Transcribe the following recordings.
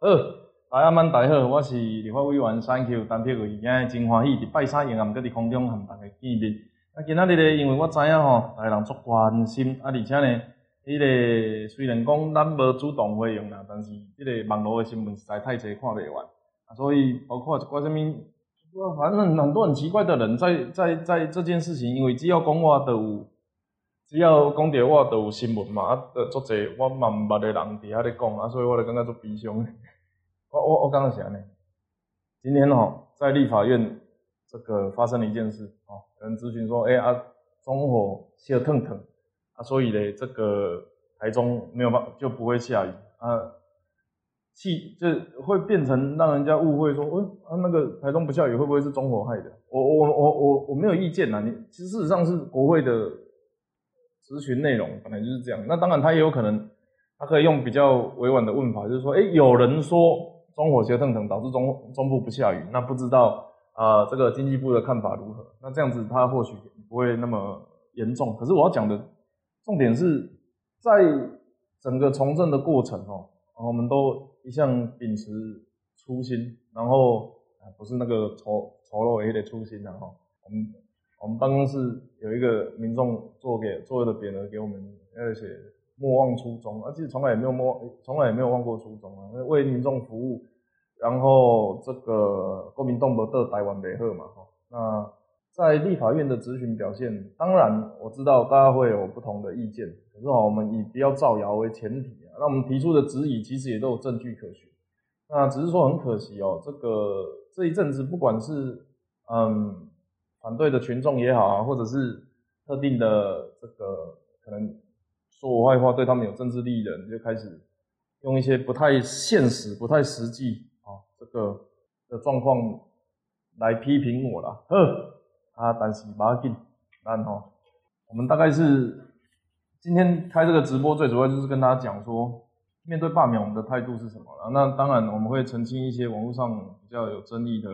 好，大家晚大家好，我是立法委员三 Q 单票委，今日真欢喜伫拜三夜暗搁伫空中和大家见面。啊，今仔日咧，因为我知影吼，大家人足关心，啊，而且呢，迄个虽然讲咱无主动回应啦，但是即个网络的新闻实在太侪看袂完，啊，所以包括一寡什物，反正很多很奇怪的人在在在这件事情，因为只要讲话都有。只要讲到我，就有新闻嘛，啊，足济我嘛毋捌的人伫遐咧讲，啊，所以我就感觉足悲伤。我我我刚刚想呢，今天吼在立法院这个发生了一件事，哦，有人咨询说，哎啊，中火小腾腾，啊，所以咧这个台中没有办就不会下雨，啊，气就会变成让人家误会说，嗯，啊那个台中不下雨会不会是中火害的？我我我我我没有意见呐，你其实事实上是国会的。咨询内容本来就是这样，那当然他也有可能，他可以用比较委婉的问法，就是说，哎，有人说中火协腾腾导致中中部不下雨，那不知道啊，这个经济部的看法如何？那这样子他或许不会那么严重。可是我要讲的重点是在整个从政的过程哦，我们都一向秉持初心，然后不是那个丑丑陋也得初心的哈，我们。我们办公室有一个民众做给做的匾额给我们，而且莫忘初衷，而且从来也没有莫，从来也没有忘过初衷啊，为民众服务，然后这个国民动不得台湾美好嘛，哈。那在立法院的咨询表现，当然我知道大家会有不同的意见，可是，我们以不要造谣为前提啊，那我们提出的质疑其实也都有证据可循，那只是说很可惜哦，这个这一阵子不管是嗯。反对的群众也好啊，或者是特定的这个可能说我坏话、对他们有政治利益的人，就开始用一些不太现实、不太实际啊这个的状况来批评我了。呵，啊，但是马紧，然后我们大概是今天开这个直播，最主要就是跟大家讲说，面对罢免我们的态度是什么了。那当然我们会澄清一些网络上比较有争议的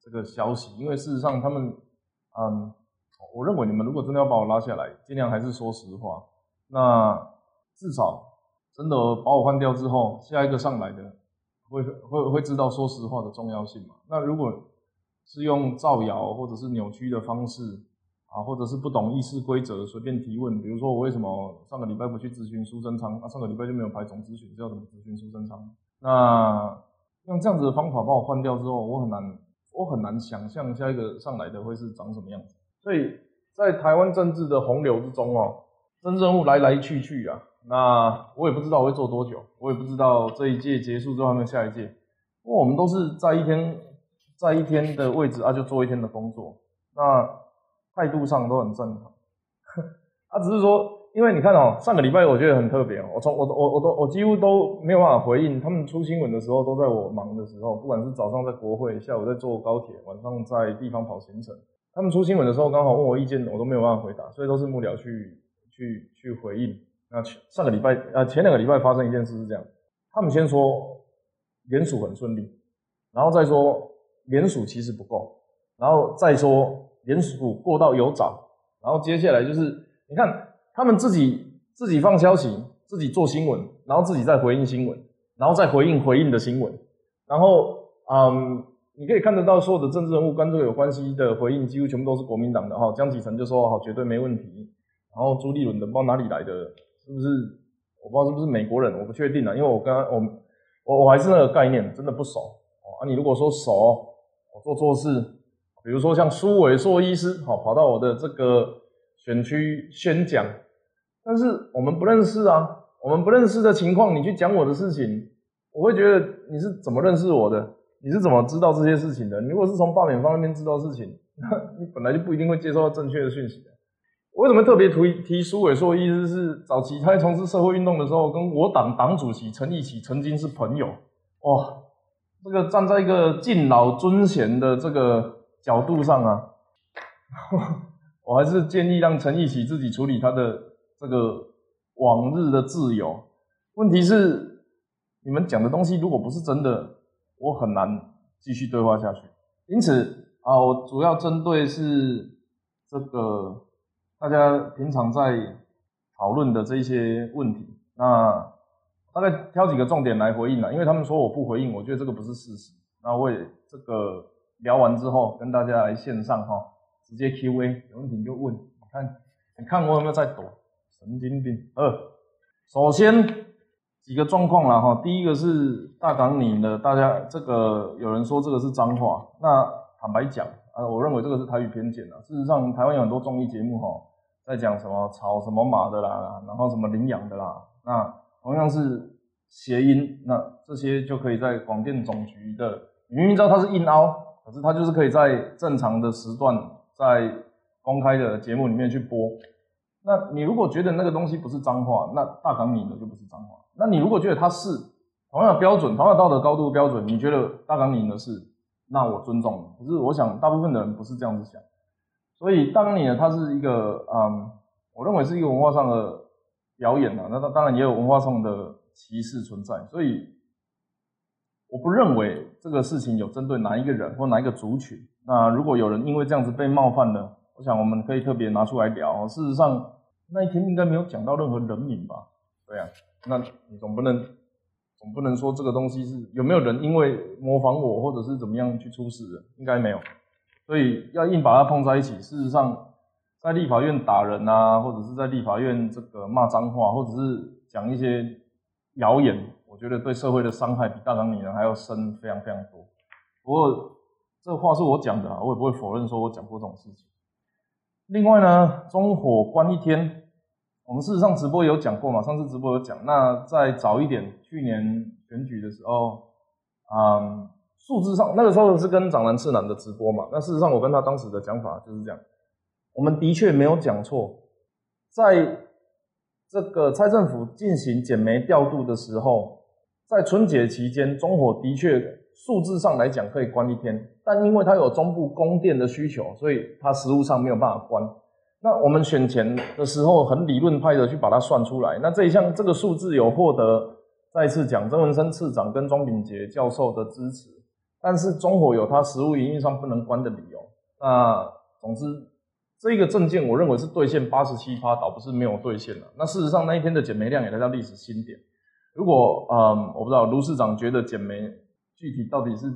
这个消息，因为事实上他们。嗯，我认为你们如果真的要把我拉下来，尽量还是说实话。那至少真的把我换掉之后，下一个上来的会会会知道说实话的重要性嘛？那如果是用造谣或者是扭曲的方式啊，或者是不懂议事规则随便提问，比如说我为什么上个礼拜不去咨询苏贞昌，啊上个礼拜就没有排总咨询，是要怎么咨询苏贞昌？那用这样子的方法把我换掉之后，我很难。我很难想象下一个上来的会是长什么样子，所以在台湾政治的洪流之中哦，真正物来来去去啊，那我也不知道会做多久，我也不知道这一届结束之后还有下一届，因为我们都是在一天在一天的位置啊，就做一天的工作，那态度上都很正常，他只是说。因为你看哦，上个礼拜我觉得很特别哦，我从我我我都我几乎都没有办法回应他们出新闻的时候，都在我忙的时候，不管是早上在国会，下午在坐高铁，晚上在地方跑行程，他们出新闻的时候刚好问我意见，我都没有办法回答，所以都是幕僚去去去回应。那上个礼拜呃前两个礼拜发生一件事是这样，他们先说联署很顺利，然后再说联署其实不够，然后再说联署过到有涨，然后接下来就是你看。他们自己自己放消息，自己做新闻，然后自己再回应新闻，然后再回应回应的新闻，然后嗯，你可以看得到所有的政治人物跟这个有关系的回应，几乎全部都是国民党的哈。江启臣就说好，绝对没问题。然后朱立伦的不知道哪里来的，是不是我不知道是不是美国人，我不确定啊，因为我刚刚我我我还是那个概念，真的不熟啊。你如果说熟，我做错事，比如说像苏伟硕医师，好跑到我的这个选区宣讲。但是我们不认识啊，我们不认识的情况，你去讲我的事情，我会觉得你是怎么认识我的？你是怎么知道这些事情的？你如果是从罢免方那边知道事情，那 你本来就不一定会接收到正确的讯息的。为什么特别提提苏伟硕？意思是早期他在从事社会运动的时候，跟我党党主席陈义起曾经是朋友。哇，这个站在一个敬老尊贤的这个角度上啊，我还是建议让陈义起自己处理他的。这个往日的自由，问题是你们讲的东西如果不是真的，我很难继续对话下去。因此啊，我主要针对是这个大家平常在讨论的这些问题。那大概挑几个重点来回应了，因为他们说我不回应，我觉得这个不是事实。那我也这个聊完之后，跟大家来线上哈，直接 Q&A，有问题就问。看，你看我有没有在躲？神经病。二，首先几个状况了哈，第一个是大港你的，大家这个有人说这个是脏话，那坦白讲啊，我认为这个是台语偏见啊。事实上，台湾有很多综艺节目哈，在讲什么草什么马的啦，然后什么领养的啦，那同样是谐音，那这些就可以在广电总局的。明明知道它是硬凹，可是它就是可以在正常的时段，在公开的节目里面去播。那你如果觉得那个东西不是脏话，那大港你的就不是脏话。那你如果觉得它是同样的标准，同样的道德高度标准，你觉得大港你的是，那我尊重。可是我想大部分的人不是这样子想，所以大港你呢，它是一个嗯，我认为是一个文化上的表演啊。那它当然也有文化上的歧视存在，所以。我不认为这个事情有针对哪一个人或哪一个族群。那如果有人因为这样子被冒犯了，我想我们可以特别拿出来聊。事实上那一天应该没有讲到任何人名吧？对啊，那你总不能总不能说这个东西是有没有人因为模仿我或者是怎么样去出事的？应该没有。所以要硬把它碰在一起。事实上，在立法院打人啊，或者是在立法院这个骂脏话，或者是讲一些谣言。我觉得对社会的伤害比大港女人还要深，非常非常多。不过这话是我讲的，我也不会否认说我讲过这种事情。另外呢，中火关一天，我们事实上直播有讲过嘛，上次直播有讲。那再早一点，去年选举的时候，嗯，数字上那个时候是跟长南次男的直播嘛。那事实上我跟他当时的讲法就是这样，我们的确没有讲错，在这个蔡政府进行减煤调度的时候。在春节期间，中火的确数字上来讲可以关一天，但因为它有中部供电的需求，所以它实物上没有办法关。那我们选前的时候很理论派的去把它算出来，那这一项这个数字有获得再次讲曾文生次长跟庄炳杰教授的支持，但是中火有它实物营运上不能关的理由。那总之这个证件我认为是兑现八十七趴，倒不是没有兑现了。那事实上那一天的减煤量也来到历史新点。如果嗯，我不知道卢市长觉得减煤具体到底是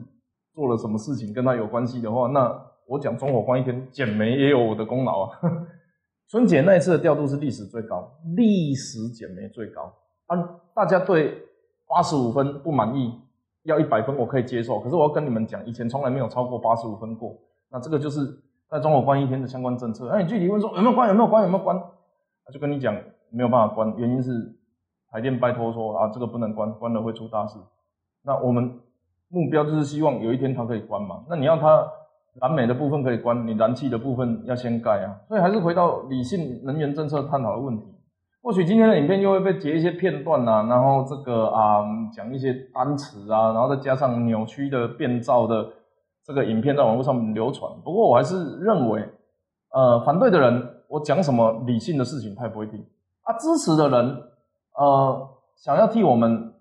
做了什么事情跟他有关系的话，那我讲中火关一天减煤也有我的功劳啊。春节那一次的调度是历史最高，历史减煤最高啊。大家对八十五分不满意，要一百分我可以接受，可是我要跟你们讲，以前从来没有超过八十五分过。那这个就是在中火关一天的相关政策。那你具体问说有没有关有没有关有没有关，他就跟你讲没有办法关，原因是。台电拜托说啊，这个不能关，关了会出大事。那我们目标就是希望有一天它可以关嘛。那你要它燃煤的部分可以关，你燃气的部分要先盖啊。所以还是回到理性能源政策探讨的问题。或许今天的影片又会被截一些片段呐，然后这个啊讲一些单词啊，然后再加上扭曲的变造的这个影片在网络上流传。不过我还是认为，呃，反对的人我讲什么理性的事情他也不会听啊，支持的人。呃，想要替我们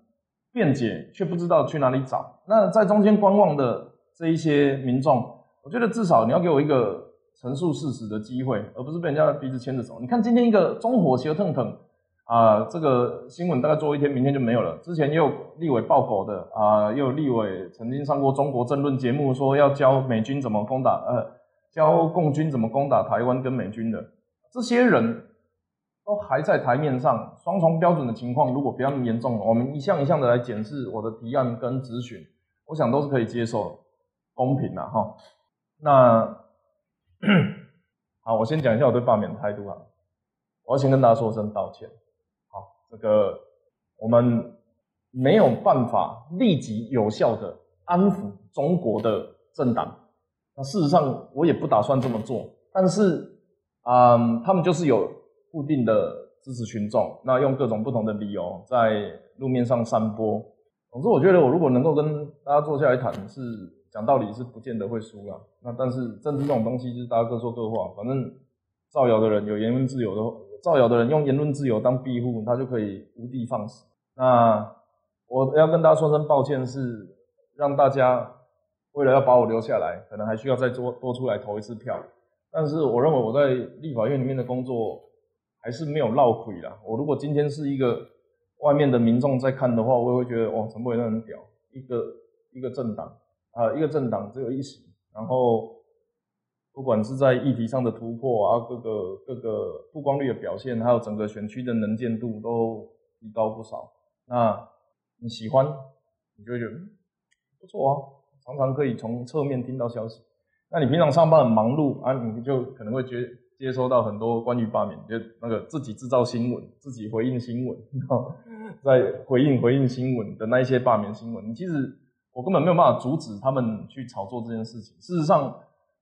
辩解，却不知道去哪里找。那在中间观望的这一些民众，我觉得至少你要给我一个陈述事实的机会，而不是被人家鼻子牵着走。你看今天一个中火协腾腾啊，这个新闻大概做一天，明天就没有了。之前也有立委爆狗的啊，又有立委曾经上过中国政论节目，说要教美军怎么攻打，呃，教共军怎么攻打台湾跟美军的这些人。都还在台面上，双重标准的情况如果比较严重，我们一项一项的来检视我的提案跟咨询，我想都是可以接受的，公平的哈。那好，我先讲一下我对罢免的态度啊。我要先跟大家说声道歉。好，这个我们没有办法立即有效的安抚中国的政党。那事实上我也不打算这么做，但是嗯，他们就是有。固定的支持群众，那用各种不同的理由在路面上散播。总之，我觉得我如果能够跟大家坐下来谈，是讲道理是不见得会输啦。那但是政治这种东西，就是大家各说各话。反正造谣的人有言论自由的，造谣的人用言论自由当庇护，他就可以无地放矢。那我要跟大家说声抱歉，是让大家为了要把我留下来，可能还需要再多多出来投一次票。但是我认为我在立法院里面的工作。还是没有闹鬼啦。我如果今天是一个外面的民众在看的话，我也会觉得哇，陈柏惟很屌，一个一个政党啊，一个政党只有一席，然后不管是在议题上的突破啊，各个各个曝光率的表现，还有整个选区的能见度都提高不少。那你喜欢，你就会觉得不错啊，常常可以从侧面听到消息。那你平常上班很忙碌啊，你就可能会接接收到很多关于罢免，就那个自己制造新闻，自己回应新闻，在回应回应新闻的那一些罢免新闻，其实我根本没有办法阻止他们去炒作这件事情。事实上，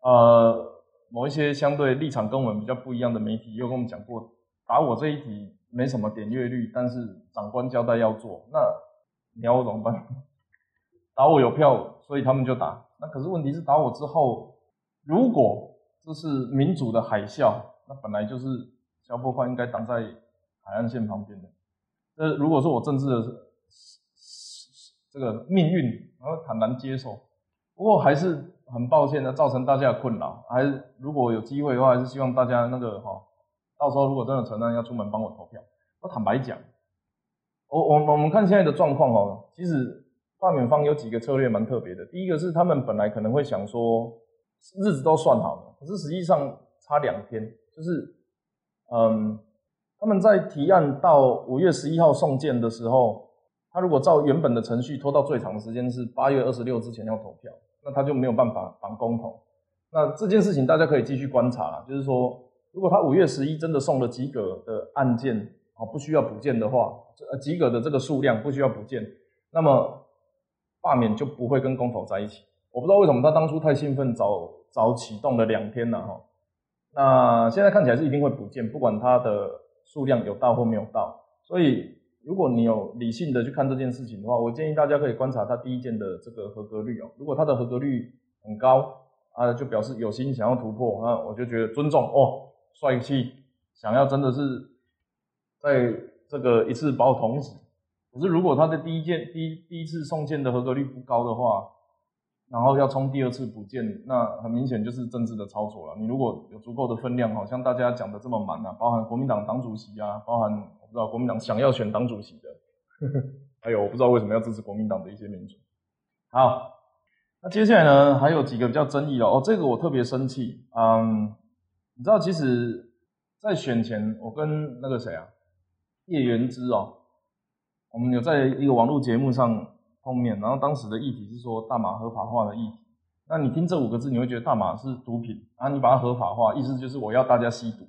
呃，某一些相对立场跟我们比较不一样的媒体，又跟我们讲过，打我这一题没什么点阅率，但是长官交代要做，那你要我怎么办？打我有票，所以他们就打。那可是问题是打我之后。如果这是民主的海啸，那本来就是消波块应该挡在海岸线旁边的。那如果说我政治的这个命运，然后坦然接受。不过还是很抱歉的，造成大家的困扰。还是如果有机会的话，还是希望大家那个哈，到时候如果真的承认要出门帮我投票，我坦白讲，我我我们看现在的状况哦，其实罢免方有几个策略蛮特别的。第一个是他们本来可能会想说。日子都算好了，可是实际上差两天，就是，嗯，他们在提案到五月十一号送件的时候，他如果照原本的程序拖到最长的时间是八月二十六之前要投票，那他就没有办法绑公投。那这件事情大家可以继续观察了，就是说，如果他五月十一真的送了及格的案件啊，不需要补件的话，呃，及格的这个数量不需要补件，那么罢免就不会跟公投在一起。我不知道为什么他当初太兴奋，早早启动了两天了哈。那现在看起来是一定会补件，不管它的数量有到或没有到。所以如果你有理性的去看这件事情的话，我建议大家可以观察他第一件的这个合格率哦。如果他的合格率很高啊，就表示有心想要突破啊，我就觉得尊重哦，帅气，想要真的是在这个一次把我捅死。可是如果他的第一件第一第一次送件的合格率不高的话，然后要冲第二次补件，那很明显就是政治的操作了。你如果有足够的分量，好像大家讲的这么满啊，包含国民党党主席啊，包含我不知道国民党想要选党主席的，还有我不知道为什么要支持国民党的一些民主。好，那接下来呢，还有几个比较争议的哦，这个我特别生气。嗯，你知道其实，在选前，我跟那个谁啊，叶元之哦，我们有在一个网络节目上。后面，然后当时的议题是说大麻合法化的议题。那你听这五个字，你会觉得大麻是毒品啊？你把它合法化，意思就是我要大家吸毒。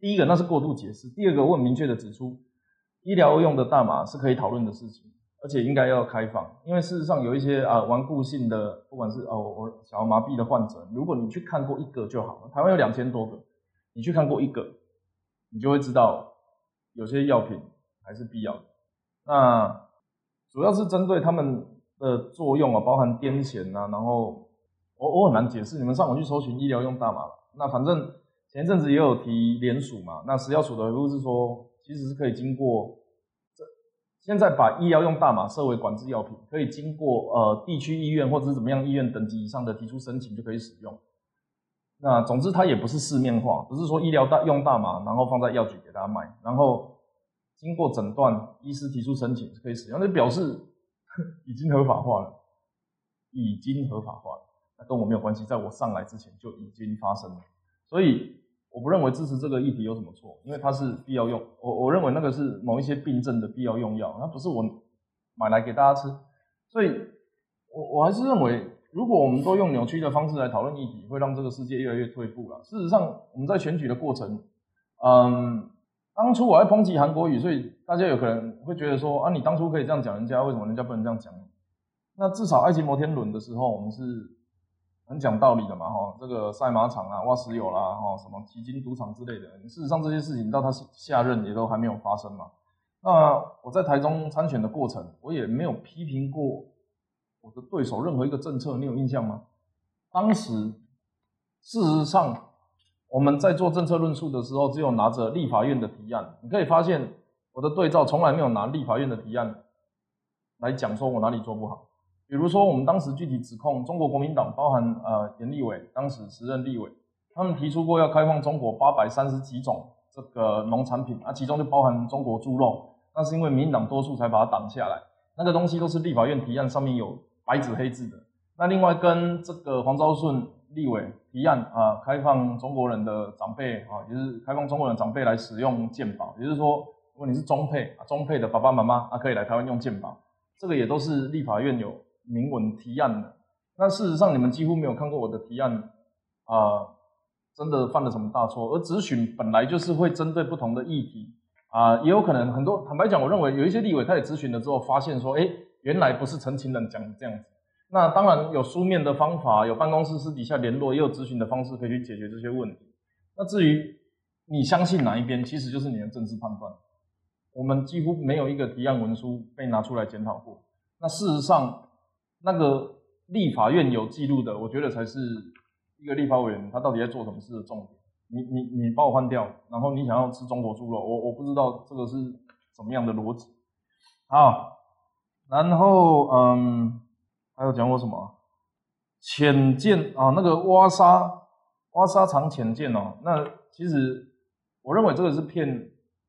第一个那是过度解释，第二个我很明确的指出，医疗用的大麻是可以讨论的事情，而且应该要开放。因为事实上有一些啊顽固性的，不管是哦我小儿麻痹的患者，如果你去看过一个就好了。台湾有两千多个，你去看过一个，你就会知道有些药品还是必要的。那。主要是针对他们的作用啊，包含癫痫啊，然后我我很难解释，你们上网去搜寻医疗用大麻，那反正前一阵子也有提联署嘛，那食药署的回复是说，其实是可以经过这现在把医疗用大麻设为管制药品，可以经过呃地区医院或者是怎么样医院等级以上的提出申请就可以使用。那总之它也不是市面化，不是说医疗大用大麻然后放在药局给大家卖，然后。经过诊断，医师提出申请是可以使用，那表示 已经合法化了，已经合法化了，那跟我没有关系，在我上来之前就已经发生了，所以我不认为支持这个议题有什么错，因为它是必要用，我我认为那个是某一些病症的必要用药，那不是我买来给大家吃，所以我我还是认为，如果我们都用扭曲的方式来讨论议题，会让这个世界越来越退步了。事实上，我们在选举的过程，嗯。当初我在抨击韩国语，所以大家有可能会觉得说啊，你当初可以这样讲人家，为什么人家不能这样讲？那至少爱情摩天轮的时候，我们是很讲道理的嘛，哈，这个赛马场啊，挖石油啦，哈，什么基金赌场之类的，事实上这些事情到他下任也都还没有发生嘛。那我在台中参选的过程，我也没有批评过我的对手任何一个政策，你有印象吗？当时事实上。我们在做政策论述的时候，只有拿着立法院的提案。你可以发现，我的对照从来没有拿立法院的提案来讲说我哪里做不好。比如说，我们当时具体指控中国国民党，包含呃严立伟当时时任立委，他们提出过要开放中国八百三十几种这个农产品，啊，其中就包含中国猪肉。那是因为民党多数才把它挡下来。那个东西都是立法院提案上面有白纸黑字的。那另外跟这个黄昭顺立委提案啊，开放中国人的长辈啊，也是开放中国人长辈来使用健保，也就是说，如果你是中配啊，中配的爸爸妈妈啊，可以来台湾用健保。这个也都是立法院有明文提案的。那事实上，你们几乎没有看过我的提案啊，真的犯了什么大错？而咨询本来就是会针对不同的议题啊，也有可能很多。坦白讲，我认为有一些立委他也咨询了之后，发现说，哎，原来不是陈情人讲这样子。那当然有书面的方法，有办公室私底下联络，也有咨询的方式可以去解决这些问题。那至于你相信哪一边，其实就是你的政治判断。我们几乎没有一个提案文书被拿出来检讨过。那事实上，那个立法院有记录的，我觉得才是一个立法委员他到底在做什么事的重点。你你你把我换掉，然后你想要吃中国猪肉，我我不知道这个是什么样的逻辑。好，然后嗯。还有讲过什么浅见啊？那个挖沙挖沙藏浅见哦。那其实我认为这个是骗，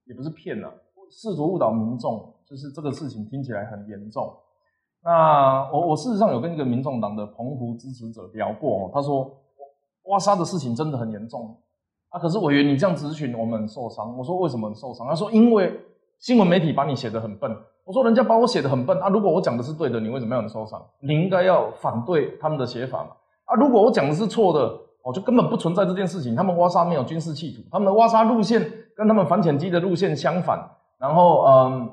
也不是骗了，试图误导民众，就是这个事情听起来很严重。那我我事实上有跟一个民众党的澎湖支持者聊过，他说挖沙的事情真的很严重啊。可是委员你这样咨询我们受伤，我说为什么受伤？他说因为新闻媒体把你写得很笨。我说人家把我写的很笨啊！如果我讲的是对的，你为什么要很受伤？你应该要反对他们的写法嘛！啊，如果我讲的是错的，我就根本不存在这件事情。他们挖沙没有军事企图，他们的挖沙路线跟他们反潜机的路线相反。然后，嗯，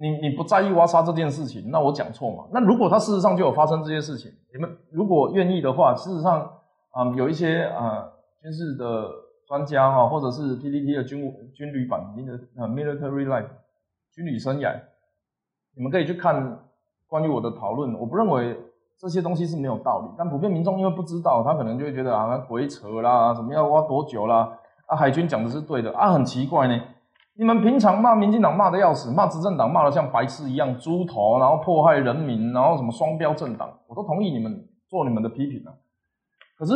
你你不在意挖沙这件事情，那我讲错嘛？那如果他事实上就有发生这些事情，你们如果愿意的话，事实上，嗯，有一些啊军事的专家哈，或者是 PPT 的军军旅版的呃 military life 军旅生涯。你们可以去看关于我的讨论，我不认为这些东西是没有道理，但普遍民众因为不知道，他可能就会觉得啊鬼扯啦，什么要挖多久啦？啊，海军讲的是对的啊，很奇怪呢。你们平常骂民进党骂的要死，骂执政党骂的像白痴一样，猪头，然后迫害人民，然后什么双标政党，我都同意你们做你们的批评啊。可是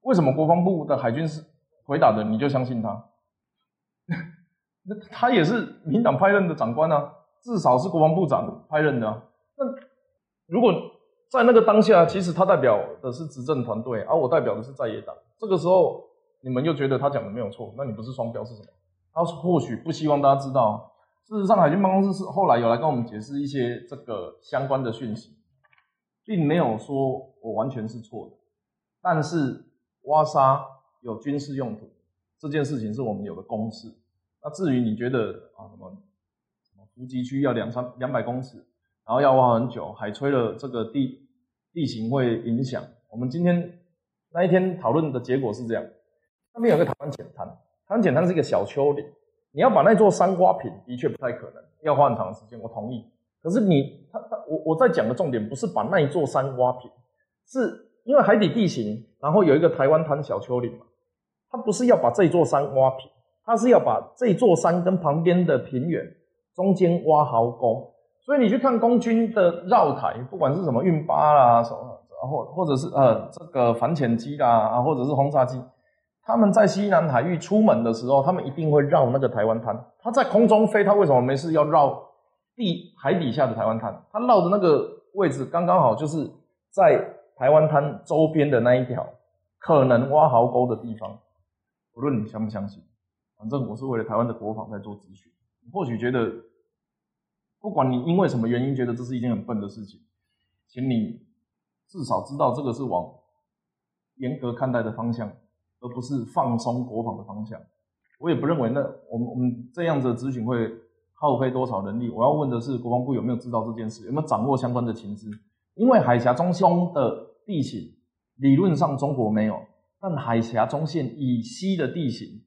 为什么国防部的海军是回答的，你就相信他？那他也是民党派任的长官啊。至少是国防部长派任的。那如果在那个当下，其实他代表的是执政团队，而我代表的是在野党。这个时候，你们又觉得他讲的没有错，那你不是双标是什么？他或许不希望大家知道。事实上，海军办公室是后来有来跟我们解释一些这个相关的讯息，并没有说我完全是错的。但是挖沙有军事用途这件事情是我们有的公式。那至于你觉得啊什么？无极区要两三两百公尺，然后要挖很久，海吹了这个地地形会影响。我们今天那一天讨论的结果是这样：那边有个台湾浅滩，台湾浅滩是一个小丘陵，你要把那座山挖平，的确不太可能，要花很长时间。我同意。可是你他他我我在讲的重点不是把那一座山挖平，是因为海底地形，然后有一个台湾滩小丘陵嘛，它不是要把这座山挖平，它是要把这座山跟旁边的平原。中间挖壕沟，所以你去看空军的绕台，不管是什么运八啦，什么或或者是呃这个反潜机啦，啊或者是轰炸机，他们在西南海域出门的时候，他们一定会绕那个台湾滩。他在空中飞，他为什么没事要绕地海底下的台湾滩？他绕的那个位置刚刚好就是在台湾滩周边的那一条可能挖壕沟的地方。无论你相不相信，反正我是为了台湾的国防在做咨询。或许觉得，不管你因为什么原因觉得这是一件很笨的事情，请你至少知道这个是往严格看待的方向，而不是放松国防的方向。我也不认为那我们我们这样子的咨询会耗费多少人力。我要问的是，国防部有没有知道这件事，有没有掌握相关的情资？因为海峡中线的地形理论上中国没有，但海峡中线以西的地形，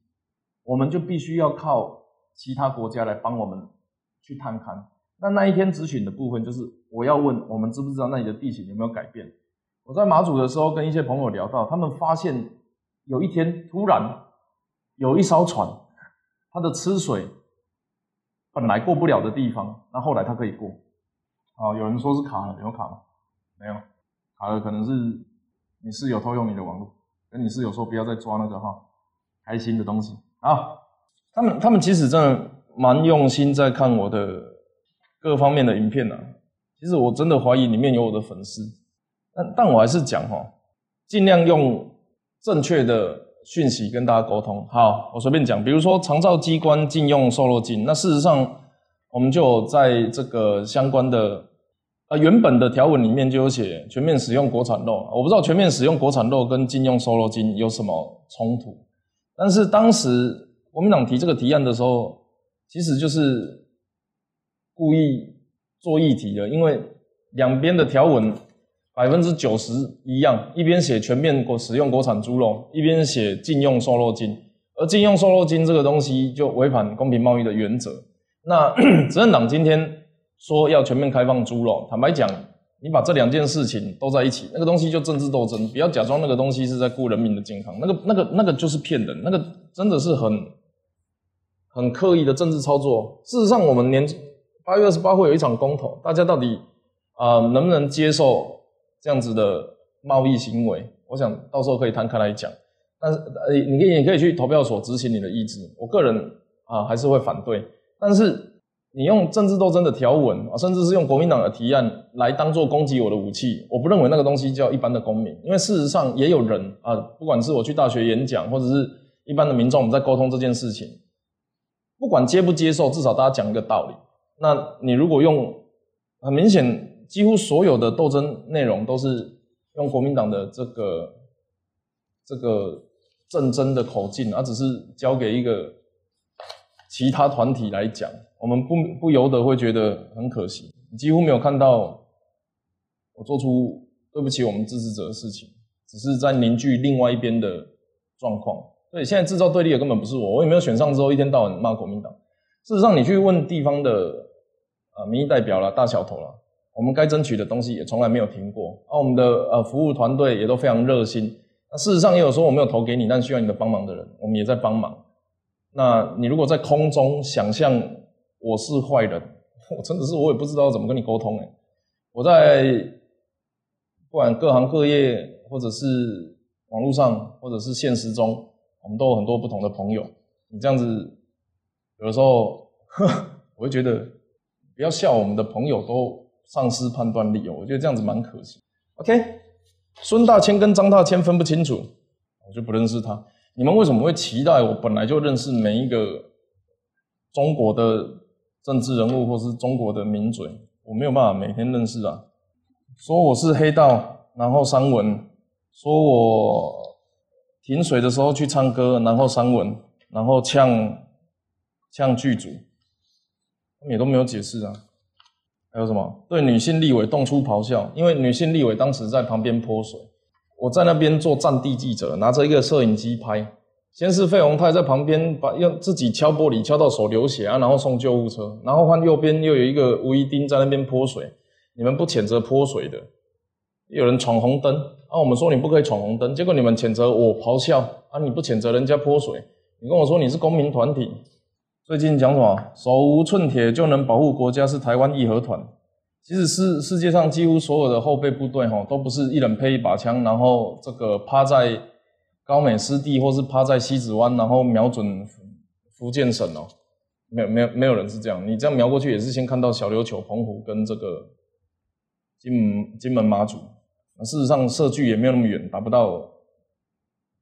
我们就必须要靠。其他国家来帮我们去探勘，那那一天咨询的部分就是我要问我们知不知道那里的地形有没有改变。我在马祖的时候跟一些朋友聊到，他们发现有一天突然有一艘船，它的吃水本来过不了的地方，那后来它可以过。啊，有人说是卡了，有卡吗？没有，卡了可能是你室友偷用你的网络，跟你室友说不要再抓那个哈开心的东西啊。他们他们其实真的蛮用心在看我的各方面的影片啊。其实我真的怀疑里面有我的粉丝，但但我还是讲哈，尽量用正确的讯息跟大家沟通。好，我随便讲，比如说长照机关禁用瘦肉精，那事实上我们就在这个相关的呃原本的条文里面就有写全面使用国产肉，我不知道全面使用国产肉跟禁用瘦肉精有什么冲突，但是当时国民党提这个提案的时候，其实就是故意。做议题的，因为两边的条文百分之九十一样，一边写全面国使用国产猪肉，一边写禁用瘦肉精，而禁用瘦肉精这个东西就违反公平贸易的原则。那 执政党今天说要全面开放猪肉，坦白讲，你把这两件事情都在一起，那个东西就政治斗争，不要假装那个东西是在顾人民的健康，那个、那个、那个就是骗人，那个真的是很很刻意的政治操作。事实上，我们年。八月二十八会有一场公投，大家到底啊能不能接受这样子的贸易行为？我想到时候可以摊开来讲。但是呃，你可以你可以去投票所执行你的意志。我个人啊还是会反对。但是你用政治斗争的条文啊，甚至是用国民党的提案来当做攻击我的武器，我不认为那个东西叫一般的公民。因为事实上也有人啊，不管是我去大学演讲，或者是一般的民众，我们在沟通这件事情，不管接不接受，至少大家讲一个道理。那你如果用很明显，几乎所有的斗争内容都是用国民党的这个这个政争的口径，而只是交给一个其他团体来讲，我们不不由得会觉得很可惜。几乎没有看到我做出对不起我们支持者的事情，只是在凝聚另外一边的状况。所以现在制造对立的根本不是我，我也没有选上之后一天到晚骂国民党。事实上，你去问地方的。啊，民意代表了，大小头了，我们该争取的东西也从来没有停过。啊，我们的呃服务团队也都非常热心。那事实上也有说我没有投给你，但需要你的帮忙的人，我们也在帮忙。那你如果在空中想象我是坏人，我真的是我也不知道怎么跟你沟通哎。我在不管各行各业，或者是网络上，或者是现实中，我们都有很多不同的朋友。你这样子有的时候，我会觉得。不要笑，我们的朋友都丧失判断力哦，我觉得这样子蛮可惜。OK，孙大千跟张大千分不清楚，我就不认识他。你们为什么会期待我本来就认识每一个中国的政治人物或是中国的名嘴？我没有办法每天认识啊。说我是黑道，然后删文；说我停水的时候去唱歌，然后删文，然后呛呛剧组。他们也都没有解释啊，还有什么对女性立委动粗咆哮？因为女性立委当时在旁边泼水，我在那边做战地记者，拿着一个摄影机拍。先是费鸿泰在旁边把用自己敲玻璃敲到手流血啊，然后送救护车，然后换右边又有一个吴一丁在那边泼水。你们不谴责泼水的，有人闯红灯啊，我们说你不可以闯红灯，结果你们谴责我咆哮啊，你不谴责人家泼水，你跟我说你是公民团体。最近讲什么？手无寸铁就能保护国家是台湾义和团。其实世世界上几乎所有的后备部队哈，都不是一人配一把枪，然后这个趴在高美湿地或是趴在西子湾，然后瞄准福建省哦。没有没有没有人是这样。你这样瞄过去也是先看到小琉球、澎湖跟这个金门金门马祖。事实上射距也没有那么远，打不到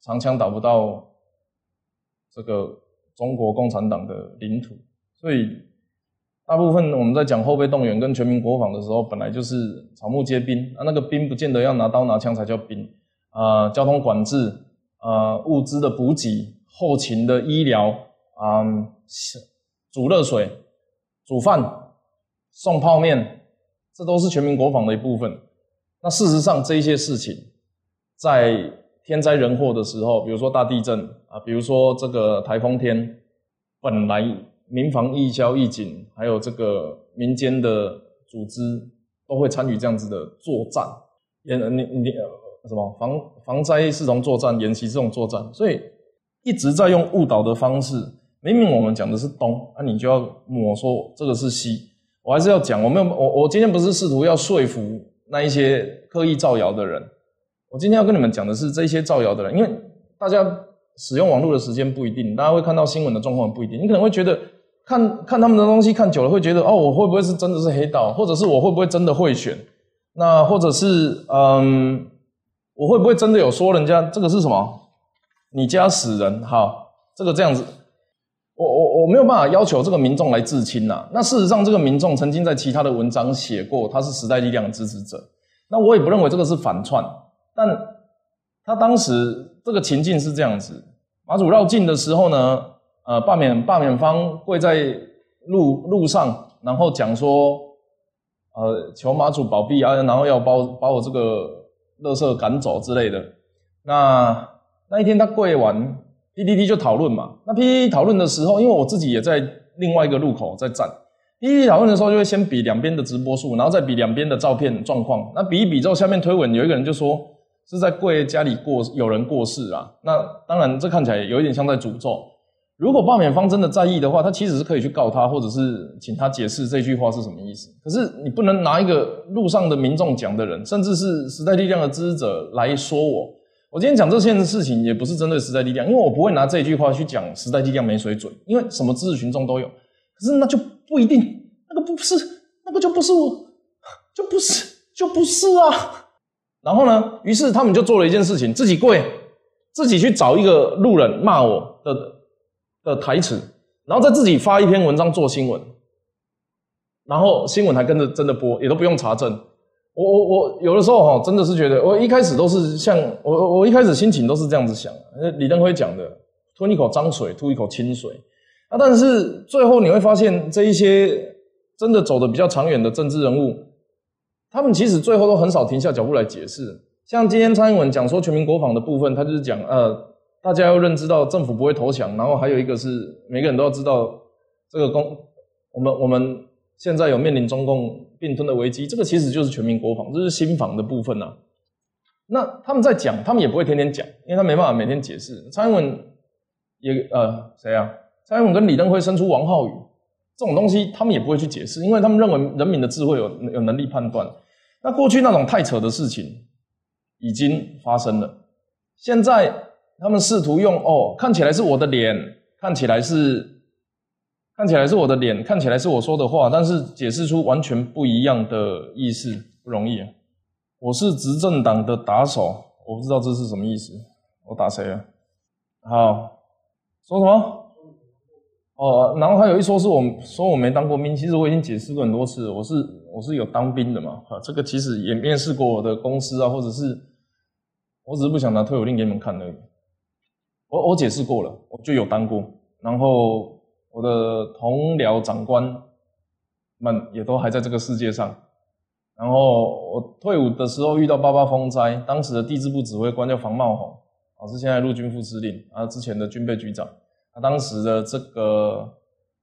长枪，打不到这个。中国共产党的领土，所以大部分我们在讲后备动员跟全民国防的时候，本来就是草木皆兵啊。那个兵不见得要拿刀拿枪才叫兵啊。交通管制啊，物资的补给、后勤的医疗啊，煮热水、煮饭、送泡面，这都是全民国防的一部分。那事实上，这些事情在。天灾人祸的时候，比如说大地震啊，比如说这个台风天，本来民防义消义警，还有这个民间的组织都会参与这样子的作战，演你你什么防防灾是从作战，演习这种作战，所以一直在用误导的方式。明明我们讲的是东，那你就要抹说这个是西。我还是要讲，我没有我我今天不是试图要说服那一些刻意造谣的人。我今天要跟你们讲的是这些造谣的人，因为大家使用网络的时间不一定，大家会看到新闻的状况不一定。你可能会觉得看看他们的东西看久了，会觉得哦，我会不会是真的是黑道，或者是我会不会真的会选？那或者是嗯，我会不会真的有说人家这个是什么？你家死人，好，这个这样子，我没有办法要求这个民众来自清呐。那事实上，这个民众曾经在其他的文章写过，他是时代力量的支持者。那我也不认为这个是反串，但他当时这个情境是这样子：马祖绕境的时候呢，呃，罢免罢免方跪在路路上，然后讲说，呃，求马祖保庇啊，然后要把把我这个垃圾赶走之类的。那那一天他跪完，PPT 就讨论嘛。那 PPT 讨论的时候，因为我自己也在另外一个路口在站。PPT 讨论的时候，就会先比两边的直播数，然后再比两边的照片状况。那比一比之后，下面推文有一个人就说是在跪家里过有人过世啊。那当然，这看起来有一点像在诅咒。如果罢免方真的在意的话，他其实是可以去告他，或者是请他解释这句话是什么意思。可是你不能拿一个路上的民众讲的人，甚至是时代力量的支持者来说我。我今天讲这件事情，也不是针对时代力量，因为我不会拿这句话去讲时代力量没水准，因为什么支持群众都有。可是那就不一定，那个不是，那个就不是我，就不是，就不是啊。然后呢，于是他们就做了一件事情，自己跪，自己去找一个路人骂我的的台词，然后再自己发一篇文章做新闻，然后新闻还跟着真的播，也都不用查证。我我我有的时候哈，真的是觉得，我一开始都是像我我一开始心情都是这样子想，呃李登辉讲的，吞一口脏水，吐一口清水。啊，但是最后你会发现，这一些真的走的比较长远的政治人物，他们其实最后都很少停下脚步来解释。像今天蔡英文讲说全民国防的部分，他就是讲，呃，大家要认知到政府不会投降，然后还有一个是每个人都要知道这个公，我们我们现在有面临中共。并吞的危机，这个其实就是全民国防，这是新防的部分呐。那他们在讲，他们也不会天天讲，因为他没办法每天解释。蔡英文也呃谁啊？蔡英文跟李登辉生出王浩宇这种东西，他们也不会去解释，因为他们认为人民的智慧有有能力判断。那过去那种太扯的事情已经发生了，现在他们试图用哦，看起来是我的脸，看起来是。看起来是我的脸，看起来是我说的话，但是解释出完全不一样的意思不容易。我是执政党的打手，我不知道这是什么意思。我打谁啊？好，说什么？哦，然后还有一说是我说我没当过兵，其实我已经解释过很多次，我是我是有当兵的嘛。哈，这个其实也面试过我的公司啊，或者是我只是不想拿退伍令给你们看而已。我我解释过了，我就有当过，然后。我的同僚长官们也都还在这个世界上。然后我退伍的时候遇到八八风灾，当时的地质部指挥官叫房茂宏，啊是现在陆军副司令，啊之前的军备局长。他当时的这个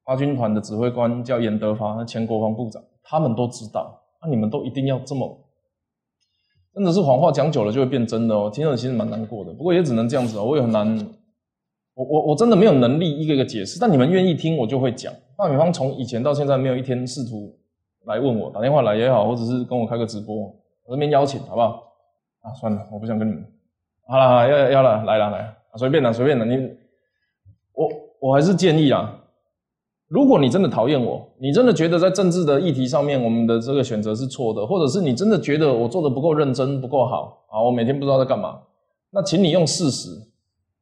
八军团的指挥官叫严德发，前国防部长，他们都知道。那你们都一定要这么，真的是谎话讲久了就会变真的哦。听着其实蛮难过的，不过也只能这样子哦，我也很难。我我我真的没有能力一个一个解释，但你们愿意听，我就会讲。大美方从以前到现在没有一天试图来问我，打电话来也好，或者是跟我开个直播，我这边邀请好不好？啊，算了，我不想跟你们。好了，要要了，来了来，随便了随便了。你我我还是建议啊，如果你真的讨厌我，你真的觉得在政治的议题上面我们的这个选择是错的，或者是你真的觉得我做的不够认真不够好啊，我每天不知道在干嘛，那请你用事实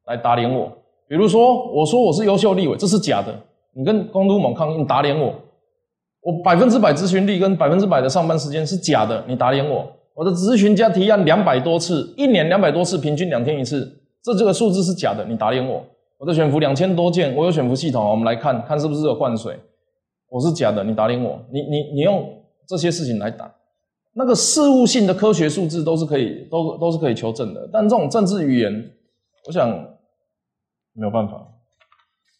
来打脸我。比如说，我说我是优秀立委，这是假的。你跟公都猛抗，你打脸我。我百分之百咨询率跟百分之百的上班时间是假的，你打脸我。我的咨询加提案两百多次，一年两百多次，平均两天一次，这这个数字是假的，你打脸我。我的选服两千多件，我有选服系统，我们来看看是不是有灌水。我是假的，你打脸我。你你你用这些事情来打，那个事务性的科学数字都是可以都都是可以求证的，但这种政治语言，我想。没有办法，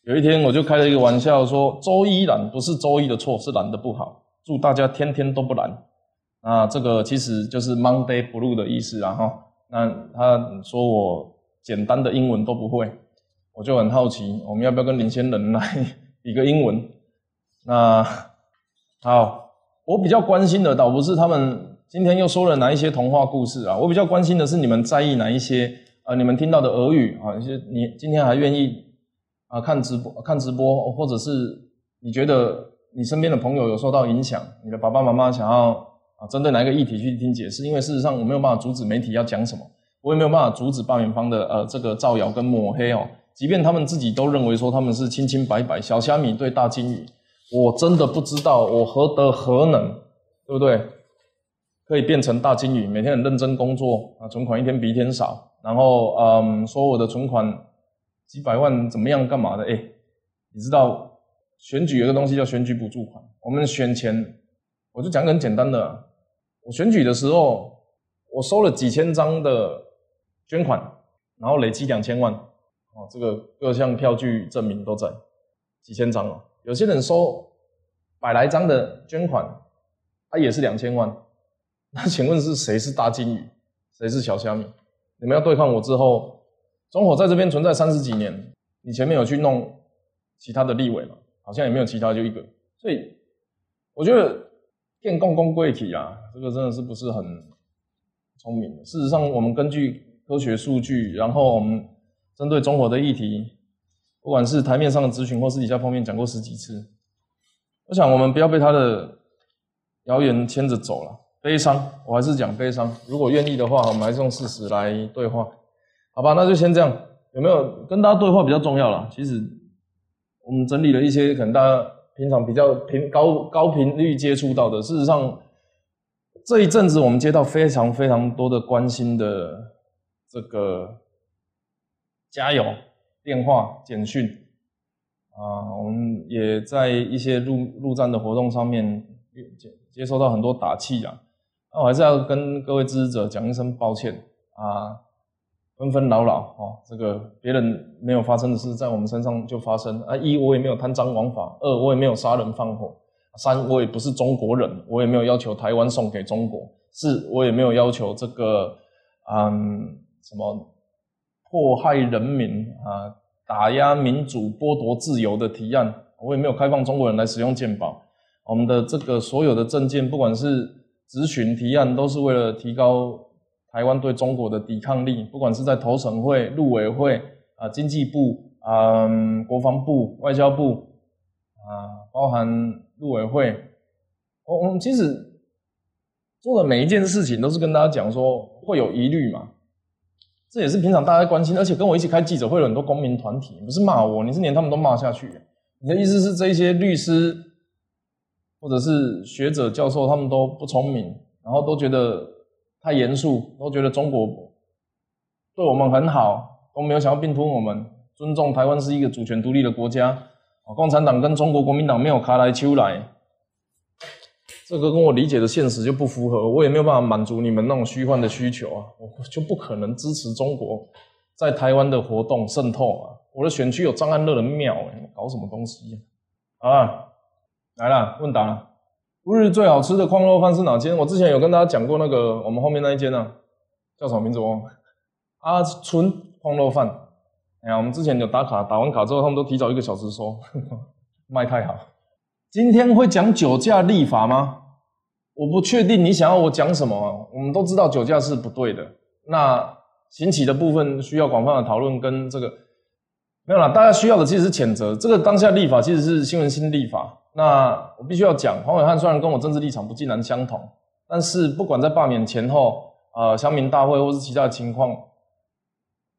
有一天我就开了一个玩笑，说周一懒不是周一的错，是懒得不好。祝大家天天都不懒。那这个其实就是 Monday Blue 的意思啊哈。那他说我简单的英文都不会，我就很好奇，我们要不要跟领先人来 比个英文？那好，我比较关心的倒不是他们今天又说了哪一些童话故事啊，我比较关心的是你们在意哪一些。你们听到的俄语啊，一些你今天还愿意啊看直播看直播，或者是你觉得你身边的朋友有受到影响，你的爸爸妈妈想要啊针对哪一个议题去听解释？因为事实上我没有办法阻止媒体要讲什么，我也没有办法阻止罢免方的呃这个造谣跟抹黑哦。即便他们自己都认为说他们是清清白白，小虾米对大金鱼，我真的不知道我何德何能，对不对？可以变成大金鱼，每天很认真工作啊，存款一天比一天少，然后嗯，说我的存款几百万怎么样干嘛的？哎，你知道选举有个东西叫选举补助款，我们选前我就讲个很简单的，我选举的时候我收了几千张的捐款，然后累积两千万。哦，这个各项票据证明都在，几千张哦。有些人收百来张的捐款，他也是两千万。那请问是谁是大金鱼，谁是小虾米？你们要对抗我之后，中火在这边存在三十几年，你前面有去弄其他的立委吗？好像也没有其他，就一个。所以我觉得电共公贵体啊，这个真的是不是很聪明。事实上，我们根据科学数据，然后我们。针对中火的议题，不管是台面上的咨询或私底下碰面讲过十几次，我想我们不要被他的谣言牵着走了。悲伤，我还是讲悲伤。如果愿意的话，我们还是用事实来对话，好吧？那就先这样。有没有跟大家对话比较重要了？其实我们整理了一些可能大家平常比较频高高频率接触到的。事实上，这一阵子我们接到非常非常多的关心的这个。加油！电话、简讯啊，我们也在一些陆陆战的活动上面接接收到很多打气啊。那我还是要跟各位支持者讲一声抱歉啊，纷纷扰扰哦，这个别人没有发生的事在我们身上就发生啊。一我也没有贪赃枉法，二我也没有杀人放火，三我也不是中国人，我也没有要求台湾送给中国，四我也没有要求这个嗯什么。迫害人民啊，打压民主、剥夺自由的提案，我也没有开放中国人来使用鉴宝。我们的这个所有的证件，不管是咨询提案，都是为了提高台湾对中国的抵抗力。不管是在投审会、陆委会啊、经济部啊、国防部、外交部啊，包含陆委会，我我们其实做的每一件事情，都是跟大家讲说会有疑虑嘛。这也是平常大家关心，而且跟我一起开记者会的很多公民团体，不是骂我，你是连他们都骂下去。你的意思是这些律师或者是学者教授，他们都不聪明，然后都觉得太严肃，都觉得中国对我们很好，都没有想要并吞我们，尊重台湾是一个主权独立的国家。啊共产党跟中国国民党没有卡来秋来。这个跟我理解的现实就不符合，我也没有办法满足你们那种虚幻的需求啊，我就不可能支持中国在台湾的活动渗透啊。我的选区有张安乐的庙，哎，搞什么东西啊？来了，问答了。乌日最好吃的矿肉饭是哪间？我之前有跟大家讲过那个我们后面那一间呢，叫什么名字忘了？阿春矿肉饭。哎呀，我们之前有打卡，打完卡之后他们都提早一个小时收，卖太好。今天会讲酒驾立法吗？我不确定你想要我讲什么。我们都知道酒驾是不对的。那行起的部分需要广泛的讨论，跟这个没有啦。大家需要的其实是谴责。这个当下立法其实是新闻新立法。那我必须要讲，黄伟汉虽然跟我政治立场不尽然相同，但是不管在罢免前后，呃，乡民大会或是其他的情况，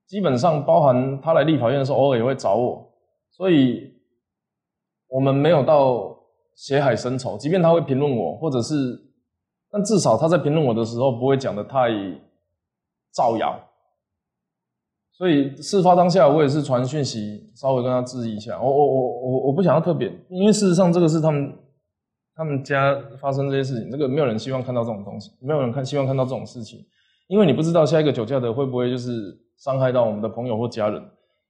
基本上包含他来立法院的时候，偶尔也会找我。所以，我们没有到。血海深仇，即便他会评论我，或者是，但至少他在评论我的时候不会讲的太造谣。所以事发当下，我也是传讯息，稍微跟他质疑一下。我我我我我不想要特别，因为事实上这个是他们他们家发生这些事情，这个没有人希望看到这种东西，没有人看希望看到这种事情，因为你不知道下一个酒驾的会不会就是伤害到我们的朋友或家人，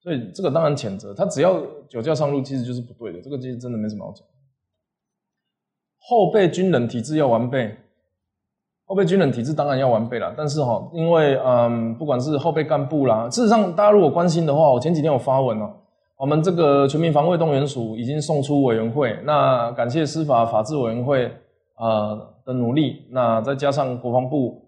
所以这个当然谴责他，只要酒驾上路，其实就是不对的，这个其实真的没什么好讲。后备军人体制要完备，后备军人体制当然要完备了。但是哈，因为嗯，不管是后备干部啦，事实上大家如果关心的话，我前几天有发文哦，我们这个全民防卫动员署已经送出委员会，那感谢司法法制委员会啊的努力，那再加上国防部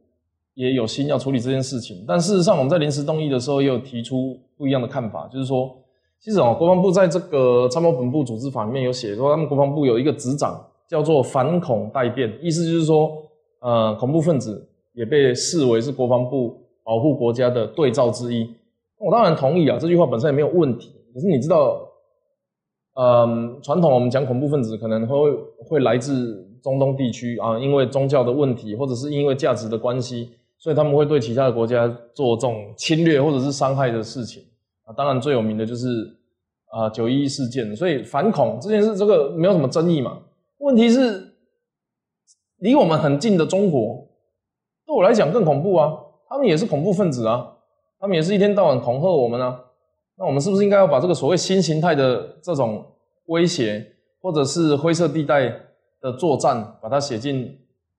也有心要处理这件事情。但事实上，我们在临时动议的时候也有提出不一样的看法，就是说。其实哦，国防部在这个参谋本部组织法里面有写说，他们国防部有一个执掌叫做反恐待变，意思就是说，呃，恐怖分子也被视为是国防部保护国家的对照之一。我当然同意啊，这句话本身也没有问题。可是你知道，嗯，传统我们讲恐怖分子可能会会来自中东地区啊，因为宗教的问题，或者是因为价值的关系，所以他们会对其他的国家做这种侵略或者是伤害的事情。啊，当然最有名的就是啊九一一事件，所以反恐这件事这个没有什么争议嘛。问题是离我们很近的中国，对我来讲更恐怖啊，他们也是恐怖分子啊，他们也是一天到晚恐吓我们啊。那我们是不是应该要把这个所谓新形态的这种威胁，或者是灰色地带的作战，把它写进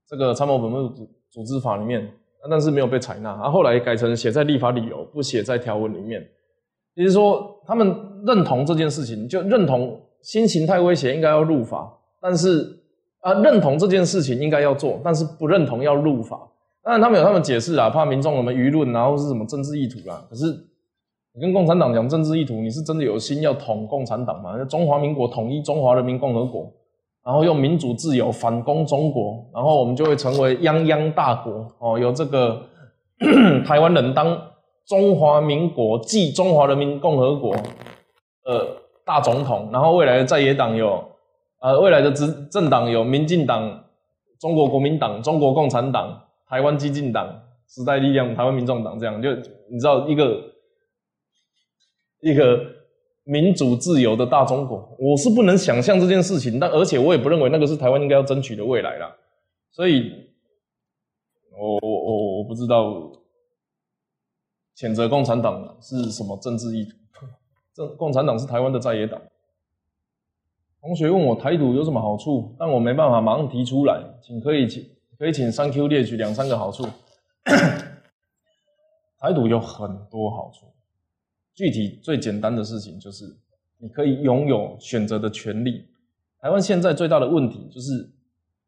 这个参谋本部组组织法里面？但是没有被采纳，啊，后来改成写在立法理由，不写在条文里面。也就是说，他们认同这件事情，就认同新形态威胁应该要入法，但是啊，认同这件事情应该要做，但是不认同要入法。当然，他们有他们解释啊，怕民众什么舆论，然后是什么政治意图啦。可是你跟共产党讲政治意图，你是真的有心要统共产党吗？中华民国统一中华人民共和国，然后用民主自由反攻中国，然后我们就会成为泱泱大国哦，有这个 台湾人当。中华民国即中华人民共和国呃大总统，然后未来的在野党有呃未来的执政党有民进党、中国国民党、中国共产党、台湾激进党、时代力量、台湾民众党这样，就你知道一个一个民主自由的大中国，我是不能想象这件事情，但而且我也不认为那个是台湾应该要争取的未来啦，所以，我我我我不知道。谴责共产党是什么政治意图？这共产党是台湾的在野党。同学问我台独有什么好处，但我没办法马上提出来，请可以请可以请三 Q 列举两三个好处。台独有很多好处，具体最简单的事情就是你可以拥有选择的权利。台湾现在最大的问题就是。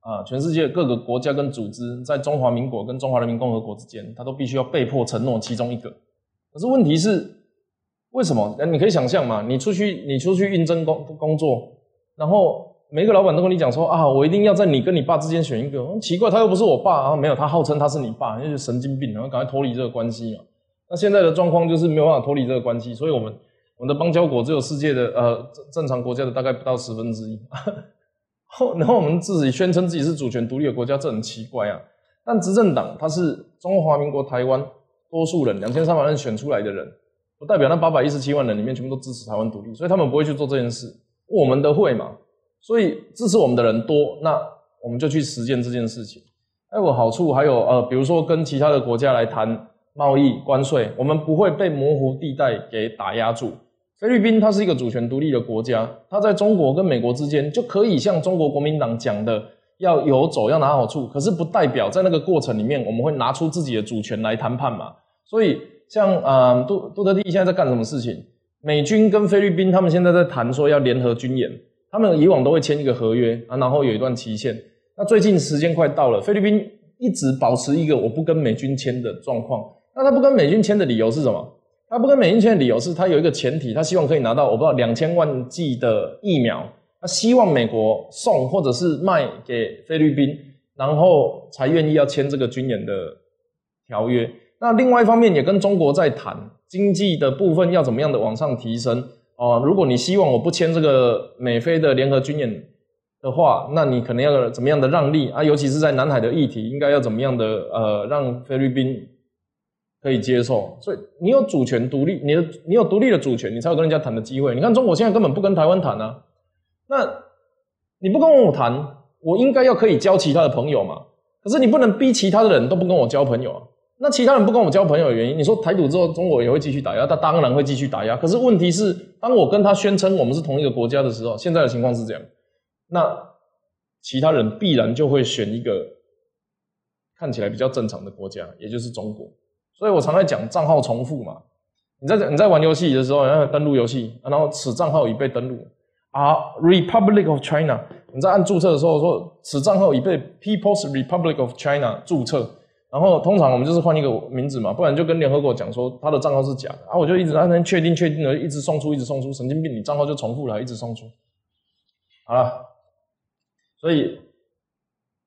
啊，全世界各个国家跟组织在中华民国跟中华人民共和国之间，他都必须要被迫承诺其中一个。可是问题是，为什么？那你可以想象嘛，你出去你出去应征工工作，然后每个老板都跟你讲说啊，我一定要在你跟你爸之间选一个。奇怪，他又不是我爸啊，没有，他号称他是你爸，那就神经病，然后赶快脱离这个关系嘛。那现在的状况就是没有办法脱离这个关系，所以我们我们的邦交国只有世界的呃正正常国家的大概不到十分之一。后，然后我们自己宣称自己是主权独立的国家，这很奇怪啊。但执政党他是中华民国台湾多数人两千三百万选出来的人，不代表那八百一十七万人里面全部都支持台湾独立，所以他们不会去做这件事。我们的会嘛，所以支持我们的人多，那我们就去实践这件事情。还有好处，还有呃，比如说跟其他的国家来谈贸易关税，我们不会被模糊地带给打压住。菲律宾它是一个主权独立的国家，它在中国跟美国之间就可以像中国国民党讲的，要游走要拿好处，可是不代表在那个过程里面我们会拿出自己的主权来谈判嘛。所以像呃杜杜德利现在在干什么事情？美军跟菲律宾他们现在在谈说要联合军演，他们以往都会签一个合约啊，然后有一段期限。那最近时间快到了，菲律宾一直保持一个我不跟美军签的状况。那他不跟美军签的理由是什么？他不跟美军签的理由是他有一个前提，他希望可以拿到我不知道两千万剂的疫苗，他希望美国送或者是卖给菲律宾，然后才愿意要签这个军演的条约。那另外一方面也跟中国在谈经济的部分要怎么样的往上提升哦。如果你希望我不签这个美菲的联合军演的话，那你可能要怎么样的让利啊？尤其是在南海的议题，应该要怎么样的呃让菲律宾。可以接受，所以你有主权独立，你的你有独立的主权，你才有跟人家谈的机会。你看中国现在根本不跟台湾谈啊，那你不跟我谈，我应该要可以交其他的朋友嘛？可是你不能逼其他的人都不跟我交朋友啊。那其他人不跟我交朋友的原因，你说台独之后，中国也会继续打压，他当然会继续打压。可是问题是，当我跟他宣称我们是同一个国家的时候，现在的情况是这样，那其他人必然就会选一个看起来比较正常的国家，也就是中国。所以我常在讲账号重复嘛，你在你在玩游戏的时候，然后登录游戏，然后此账号已被登录啊，Republic of China，你在按注册的时候说此账号已被 People's Republic of China 注册，然后通常我们就是换一个名字嘛，不然就跟联合国讲说他的账号是假的，啊，我就一直在那确定确定的，一直送出一直送出，神经病，你账号就重复了，一直送出。好了，所以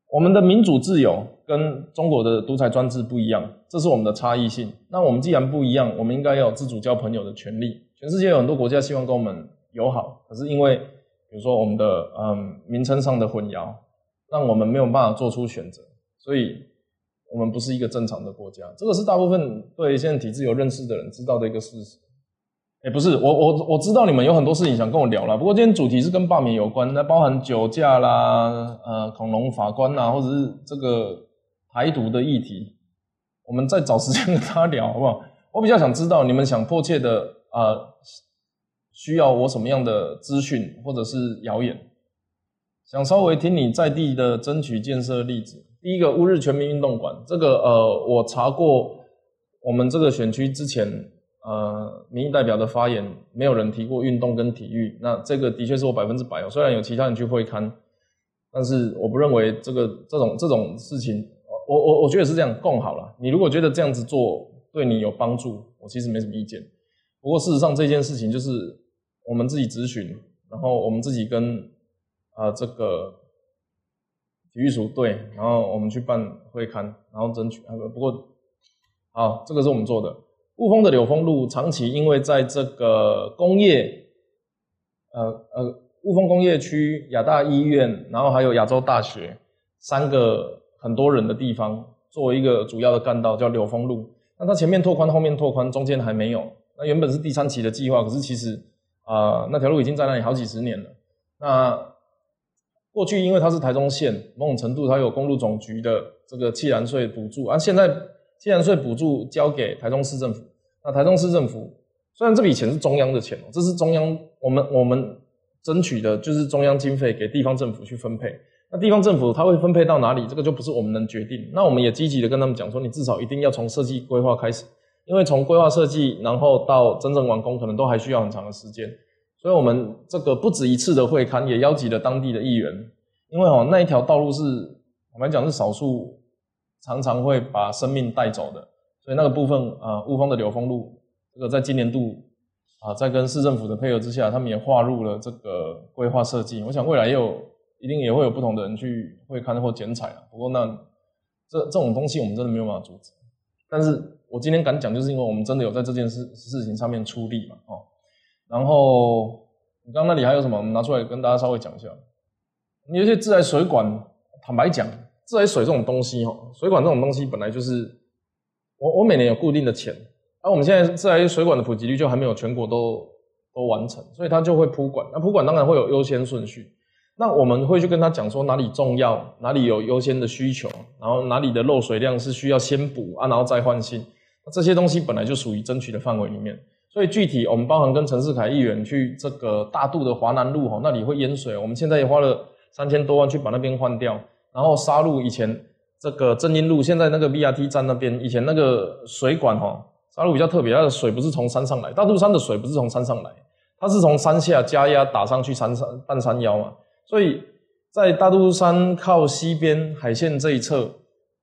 我们的民主自由跟中国的独裁专制不一样，这是我们的差异性。那我们既然不一样，我们应该要有自主交朋友的权利。全世界有很多国家希望跟我们友好，可是因为比如说我们的嗯名称上的混淆，让我们没有办法做出选择，所以。我们不是一个正常的国家，这个是大部分对现在体制有认识的人知道的一个事实。哎，不是，我我我知道你们有很多事情想跟我聊了，不过今天主题是跟罢免有关，那包含酒驾啦，呃，恐龙法官呐，或者是这个台独的议题，我们再找时间跟他聊，好不好？我比较想知道你们想迫切的啊，需要我什么样的资讯或者是谣言，想稍微听你在地的争取建设例子。第一个乌日全民运动馆，这个呃，我查过，我们这个选区之前呃，民意代表的发言，没有人提过运动跟体育，那这个的确是我百分之百哦。虽然有其他人去会刊，但是我不认为这个这种这种事情，我我我觉得是这样共好了。你如果觉得这样子做对你有帮助，我其实没什么意见。不过事实上这件事情就是我们自己咨询，然后我们自己跟啊这个。体育署对，然后我们去办会刊，然后争取啊。不过，好，这个是我们做的。雾峰的柳峰路长期因为在这个工业，呃呃，雾峰工业区、亚大医院，然后还有亚洲大学三个很多人的地方，作为一个主要的干道，叫柳峰路。那它前面拓宽，后面拓宽，中间还没有。那原本是第三期的计划，可是其实啊，那条路已经在那里好几十年了。那过去因为它是台中县，某种程度它有公路总局的这个气燃税补助，而现在气燃税补助交给台中市政府。那台中市政府虽然这笔钱是中央的钱哦，这是中央我们我们争取的，就是中央经费给地方政府去分配。那地方政府它会分配到哪里，这个就不是我们能决定。那我们也积极的跟他们讲说，你至少一定要从设计规划开始，因为从规划设计，然后到真正完工，可能都还需要很长的时间。所以，我们这个不止一次的会刊，也邀集了当地的议员，因为哦，那一条道路是，我们讲是少数常常会把生命带走的，所以那个部分啊，雾峰的柳峰路，这个在今年度啊，在跟市政府的配合之下，他们也划入了这个规划设计。我想未来也有，一定也会有不同的人去会刊或剪彩啊。不过那这这种东西，我们真的没有办法阻止。但是我今天敢讲，就是因为我们真的有在这件事事情上面出力嘛，哦。然后，你刚那里还有什么？我们拿出来跟大家稍微讲一下。有些自来水管，坦白讲，自来水这种东西，哈，水管这种东西本来就是，我我每年有固定的钱，而我们现在自来水管的普及率就还没有全国都都完成，所以它就会铺管。那铺管当然会有优先顺序，那我们会去跟他讲说哪里重要，哪里有优先的需求，然后哪里的漏水量是需要先补啊，然后再换新。那这些东西本来就属于争取的范围里面。所以具体我们包含跟陈世凯议员去这个大渡的华南路哈，那里会淹水，我们现在也花了三千多万去把那边换掉。然后沙路以前这个正音路，现在那个 BRT 站那边以前那个水管哈，沙路比较特别，它的水不是从山上来，大肚山的水不是从山上来，它是从山下加压打上去山山半山腰嘛。所以在大肚山靠西边海线这一侧。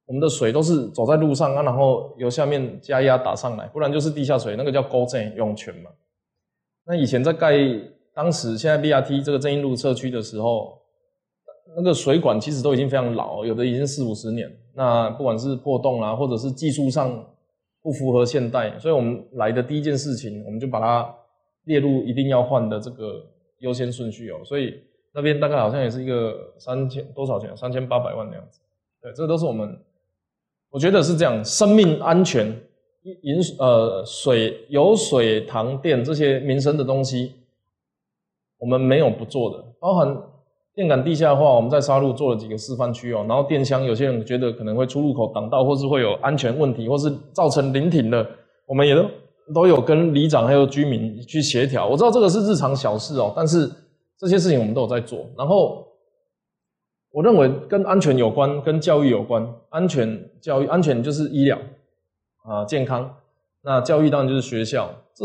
我们的水都是走在路上啊，然后由下面加压打上来，不然就是地下水，那个叫沟镇涌泉嘛。那以前在盖当时现在 BRT 这个正义路社区的时候，那个水管其实都已经非常老，有的已经四五十年。那不管是破洞啊，或者是技术上不符合现代，所以我们来的第一件事情，我们就把它列入一定要换的这个优先顺序哦。所以那边大概好像也是一个三千多少钱，三千八百万的样子。对，这都是我们。我觉得是这样，生命安全、饮呃水、有水、糖电这些民生的东西，我们没有不做的。包含电感地下化，我们在沙路做了几个示范区哦。然后电箱，有些人觉得可能会出入口挡道，或是会有安全问题，或是造成临停的，我们也都都有跟里长还有居民去协调。我知道这个是日常小事哦，但是这些事情我们都有在做。然后。我认为跟安全有关，跟教育有关。安全教育，安全就是医疗啊，健康。那教育当然就是学校。这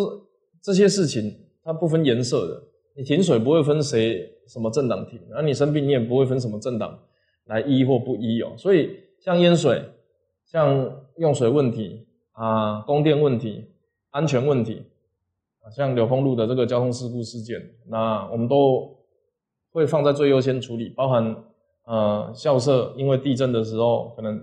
这些事情它不分颜色的。你停水不会分谁什么政党停，而你生病你也不会分什么政党来医或不医哦。所以像淹水，像用水问题啊、供电问题、安全问题啊，像柳丰路的这个交通事故事件，那我们都会放在最优先处理，包含呃校舍因为地震的时候，可能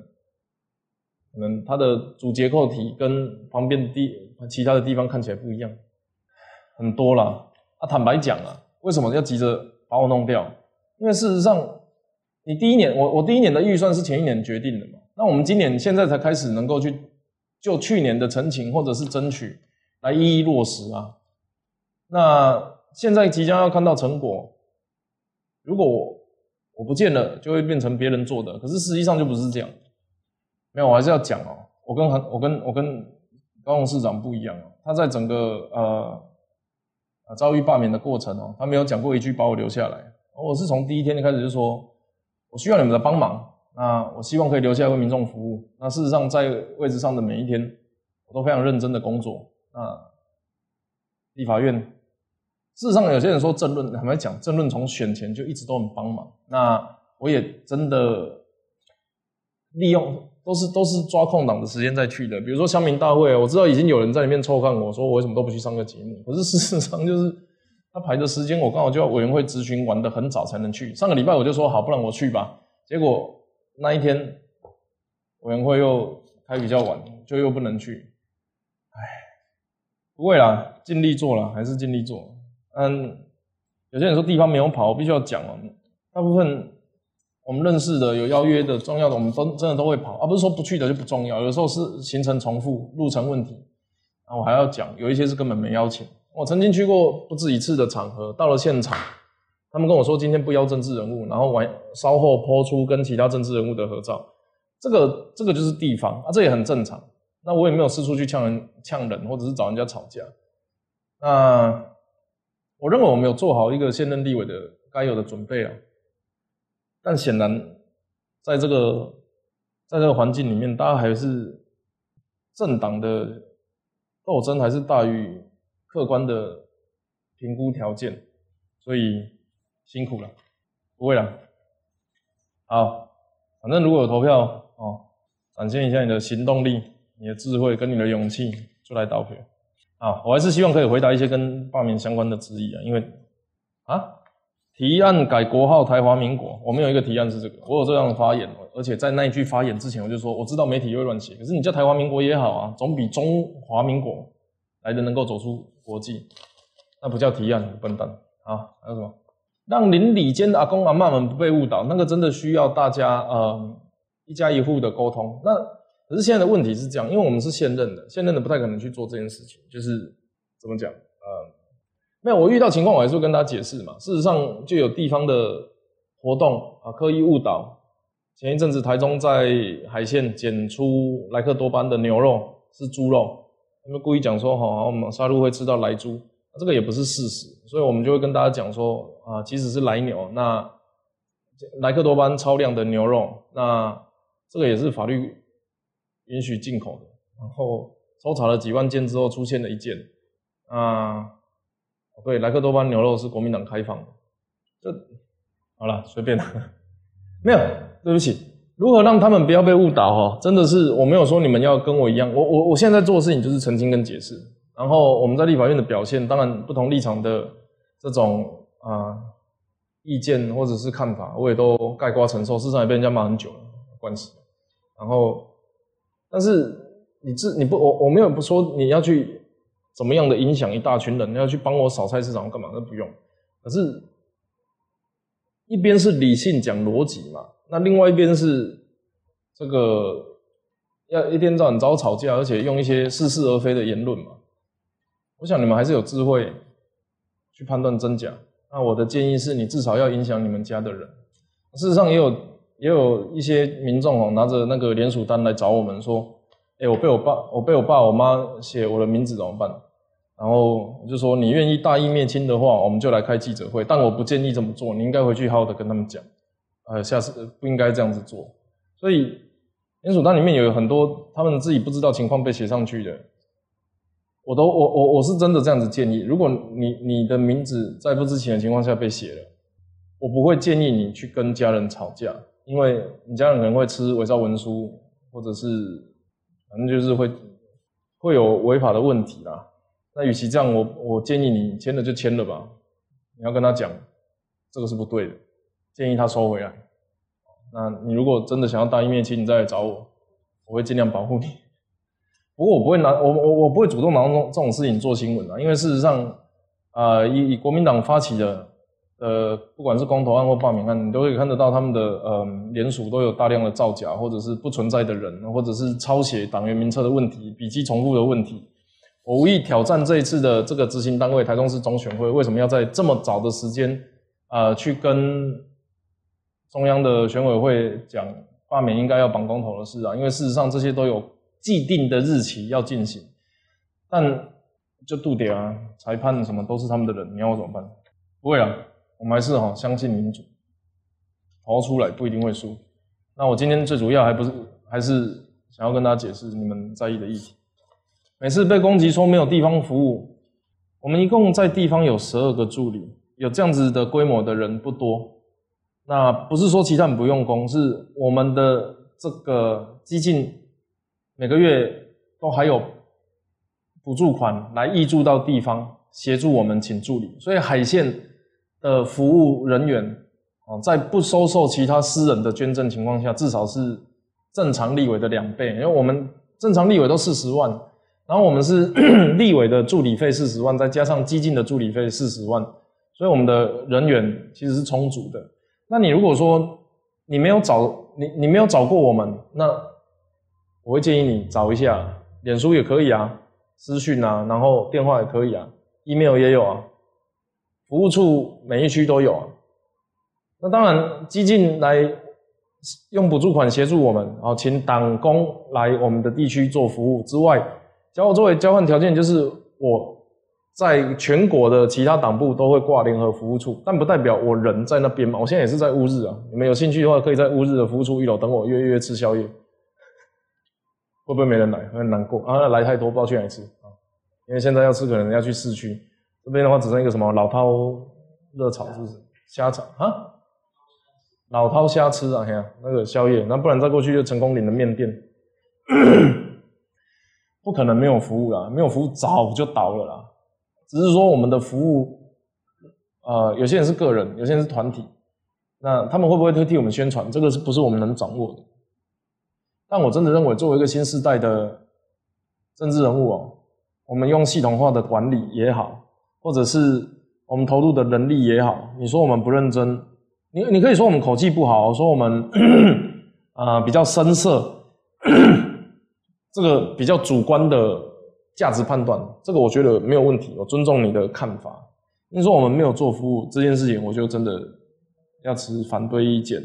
可能它的主结构体跟旁边地其他的地方看起来不一样，很多啦。啊，坦白讲啊，为什么要急着把我弄掉？因为事实上，你第一年我我第一年的预算是前一年决定的嘛，那我们今年现在才开始能够去就去年的陈情或者是争取来一一落实啊。那现在即将要看到成果，如果我我不见了，就会变成别人做的。可是实际上就不是这样。没有，我还是要讲哦。我跟很，我跟我跟高雄市长不一样哦。他在整个呃啊遭遇罢免的过程哦，他没有讲过一句把我留下来。我是从第一天就开始就说，我需要你们的帮忙。那我希望可以留下来为民众服务。那事实上在位置上的每一天，我都非常认真的工作。那立法院，事实上有些人说政论，坦白讲，政论从选前就一直都很帮忙。那我也真的利用，都是都是抓空档的时间再去的。比如说乡民大会，我知道已经有人在里面抽看我说我为什么都不去上个节目。可是事实上就是。他排的时间，我刚好就要委员会咨询完的很早才能去。上个礼拜我就说好，不然我去吧。结果那一天委员会又开比较晚，就又不能去。唉，不会啦，尽力做了，还是尽力做。嗯，有些人说地方没有跑，我必须要讲哦。大部分我们认识的有邀约的重要的，我们都真的都会跑，而不是说不去的就不重要。有时候是行程重复、路程问题，然后我还要讲，有一些是根本没邀请。我曾经去过不止一次的场合，到了现场，他们跟我说今天不邀政治人物，然后完稍后抛出跟其他政治人物的合照，这个这个就是地方啊，这也很正常。那我也没有四处去呛人、呛人，或者是找人家吵架。那我认为我们有做好一个现任立委的该有的准备啊，但显然在这个在这个环境里面，大家还是政党的斗争还是大于。客观的评估条件，所以辛苦了，不会了。好，反正如果有投票哦，展现一下你的行动力、你的智慧跟你的勇气，就来投票。啊，我还是希望可以回答一些跟罢免相关的质疑啊，因为啊，提案改国号台华民国，我们有一个提案是这个，我有这样的发言，而且在那一句发言之前，我就说我知道媒体会乱写，可是你叫台华民国也好啊，总比中华民国来的能够走出。国际，那不叫提案，笨蛋啊！还有什么？让邻里间的阿公阿妈们不被误导，那个真的需要大家呃一家一户的沟通。那可是现在的问题是这样，因为我们是现任的，现任的不太可能去做这件事情。就是怎么讲？呃，没有，我遇到情况我还是会跟他解释嘛。事实上，就有地方的活动啊，刻意误导。前一阵子台中在海线检出莱克多巴的牛肉是猪肉。他们故意讲说，好，我们杀戮会吃到来猪，这个也不是事实，所以我们就会跟大家讲说，啊，即使是来牛，那莱克多巴超量的牛肉，那这个也是法律允许进口的。然后抽查了几万件之后，出现了一件，啊，对，莱克多巴牛肉是国民党开放的，这好了，随便了，没有，对不起。如何让他们不要被误导？哈，真的是我没有说你们要跟我一样，我我我现在做的事情就是澄清跟解释。然后我们在立法院的表现，当然不同立场的这种啊意见或者是看法，我也都概括承受。事实上也被人家骂很久了，关系。然后，但是你自你不我我没有不说你要去怎么样的影响一大群人，你要去帮我扫菜市场干嘛？那不用。可是，一边是理性讲逻辑嘛。那另外一边是这个要一天到晚找吵架，而且用一些似是而非的言论嘛。我想你们还是有智慧去判断真假。那我的建议是你至少要影响你们家的人。事实上也有也有一些民众哦，拿着那个联署单来找我们说：“哎，我被我爸我被我爸我妈写我的名字怎么办？”然后我就说：“你愿意大义灭亲的话，我们就来开记者会。但我不建议这么做，你应该回去好好的跟他们讲。”呃，下次不应该这样子做。所以，联署单里面有很多他们自己不知道情况被写上去的，我都我我我是真的这样子建议。如果你你的名字在不知情的情况下被写了，我不会建议你去跟家人吵架，因为你家人可能会吃伪造文书或者是反正就是会会有违法的问题啦。那与其这样，我我建议你签了就签了吧。你要跟他讲，这个是不对的，建议他收回来。那你如果真的想要当一面亲，你再来找我，我会尽量保护你。不过我不会拿我我我不会主动拿这种这种事情做新闻啊，因为事实上，呃，以以国民党发起的，呃，不管是公投案或罢免案，你都可以看得到他们的呃联署都有大量的造假，或者是不存在的人，或者是抄写党员名册的问题、笔迹重复的问题。我无意挑战这一次的这个执行单位台中市总选会，为什么要在这么早的时间，呃，去跟中央的选委会讲罢免应该要绑公投的事啊？因为事实上这些都有既定的日期要进行，但就杜点啊，裁判什么都是他们的人，你要我怎么办？不会啊，我们还是哈相信民主，投出来不一定会输。那我今天最主要还不是还是想要跟大家解释你们在意的议题。每次被攻击说没有地方服务，我们一共在地方有十二个助理，有这样子的规模的人不多。那不是说其他人不用功，是我们的这个基金每个月都还有补助款来挹注到地方协助我们请助理，所以海线的服务人员哦，在不收受其他私人的捐赠情况下，至少是正常立委的两倍，因为我们正常立委都四十万。然后我们是 立委的助理费四十万，再加上基金的助理费四十万，所以我们的人员其实是充足的。那你如果说你没有找你你没有找过我们，那我会建议你找一下，脸书也可以啊，私讯啊，然后电话也可以啊，email 也有啊，服务处每一区都有。那当然，基金来用补助款协助我们，然后请党工来我们的地区做服务之外。交我作为交换条件，就是我在全国的其他党部都会挂联合服务处，但不代表我人在那边嘛。我现在也是在乌日啊，你们有兴趣的话，可以在乌日的服务处一楼等我约约吃宵夜。会不会没人来？很难过啊！来太多，不知道去哪吃啊。因为现在要吃，可能要去市区。这边的话，只剩一个什么老饕热炒，是不是虾炒啊？老饕虾吃啊，嘿，那个宵夜。那不然再过去就成功岭的面店。不可能没有服务啦，没有服务早就倒了啦。只是说我们的服务，呃，有些人是个人，有些人是团体，那他们会不会替我们宣传？这个是不是我们能掌握的？但我真的认为，作为一个新时代的政治人物哦，我们用系统化的管理也好，或者是我们投入的能力也好，你说我们不认真，你你可以说我们口气不好，说我们啊 比较生涩。这个比较主观的价值判断，这个我觉得没有问题，我尊重你的看法。你说我们没有做服务这件事情，我就真的要持反对意见。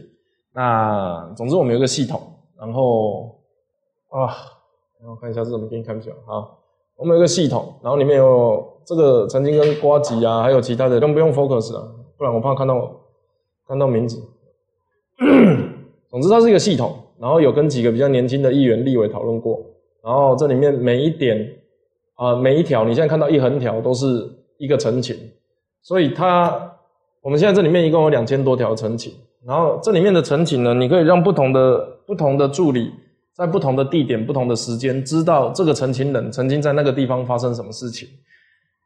那总之我们有个系统，然后啊，然后看一下是怎么给你看一下啊。我们有个系统，然后里面有这个曾经跟瓜吉啊，还有其他的，用不用 focus 啊？不然我怕看到看到名字。总之它是一个系统，然后有跟几个比较年轻的议员、立委讨论过。然后这里面每一点啊，每一条，你现在看到一横条都是一个陈情，所以它我们现在这里面一共有两千多条陈情。然后这里面的陈情呢，你可以让不同的不同的助理在不同的地点、不同的时间，知道这个陈情人曾经在那个地方发生什么事情。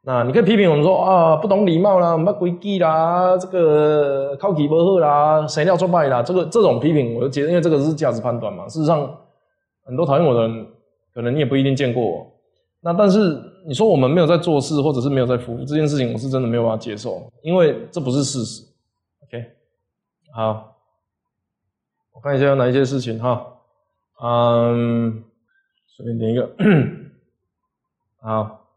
那你可以批评我们说啊，不懂礼貌啦，没规矩啦，这个考题不好啦，谁料做败啦，这个这种批评，我就觉得，因为这个是价值判断嘛。事实上，很多讨厌我的人。可能你也不一定见过我，那但是你说我们没有在做事，或者是没有在服务这件事情，我是真的没有办法接受，因为这不是事实。OK，好，我看一下有哪一些事情哈，嗯，随便点一个，好，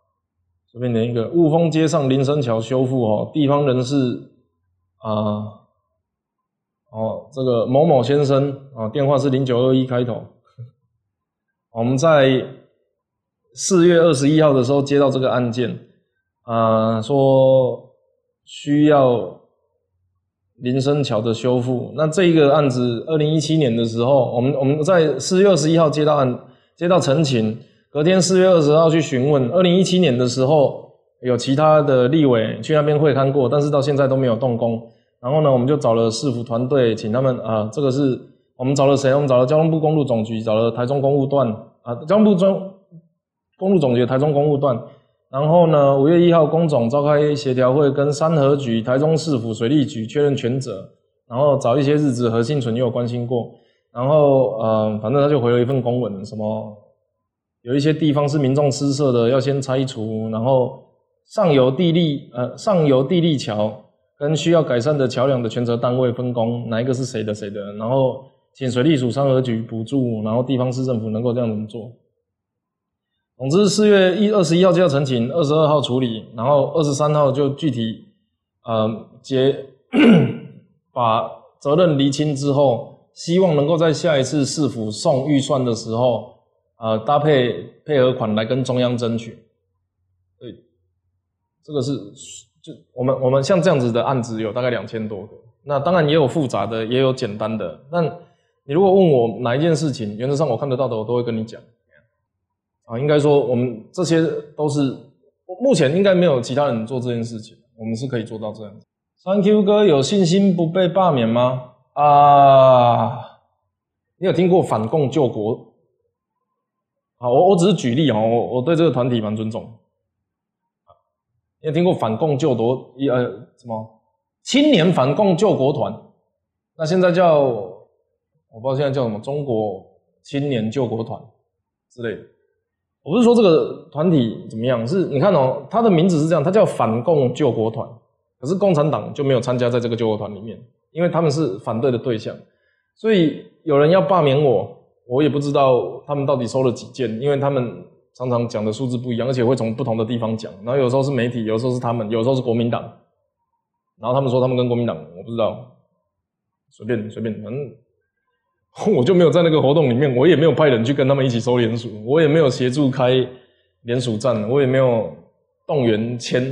这边连一个，雾峰街上林森桥修复哦，地方人士啊，哦，这个某某先生啊，电话是零九二一开头。我们在四月二十一号的时候接到这个案件，啊，说需要林森桥的修复。那这个案子，二零一七年的时候，我们我们在四月二十一号接到案，接到陈情，隔天四月二十号去询问。二零一七年的时候，有其他的立委去那边会勘过，但是到现在都没有动工。然后呢，我们就找了市府团队，请他们啊，这个是我们找了谁？我们找了交通部公路总局，找了台中公务段啊，交通部中公路总局台中公务段。然后呢，五月一号，工总召开协调会，跟三河局、台中市府水利局确认权责。然后找一些日子，何信存也有关心过。然后呃，反正他就回了一份公文，什么有一些地方是民众私设的，要先拆除。然后上游地利呃上游地利桥跟需要改善的桥梁的权责单位分工，哪一个是谁的谁的。然后请水利署、三河局补助，然后地方市政府能够这样子做。总之，四月一二十一号就要申请，二十二号处理，然后二十三号就具体，呃，结 把责任厘清之后，希望能够在下一次市府送预算的时候，呃，搭配配合款来跟中央争取。对，这个是就我们我们像这样子的案子有大概两千多个，那当然也有复杂的，也有简单的。但你如果问我哪一件事情，原则上我看得到的，我都会跟你讲。啊，应该说我们这些都是目前应该没有其他人做这件事情，我们是可以做到这样子。三 Q 哥有信心不被罢免吗？啊，你有听过反共救国？好，我我只是举例哦，我我对这个团体蛮尊重。你有听过反共救国？一呃什么青年反共救国团？那现在叫我不知道现在叫什么中国青年救国团之类的。我不是说这个团体怎么样，是你看哦，他的名字是这样，他叫反共救国团，可是共产党就没有参加在这个救国团里面，因为他们是反对的对象，所以有人要罢免我，我也不知道他们到底收了几件，因为他们常常讲的数字不一样，而且会从不同的地方讲，然后有时候是媒体，有时候是他们，有时候是国民党，然后他们说他们跟国民党，我不知道，随便随便，反正。我就没有在那个活动里面，我也没有派人去跟他们一起收联署，我也没有协助开联署站，我也没有动员签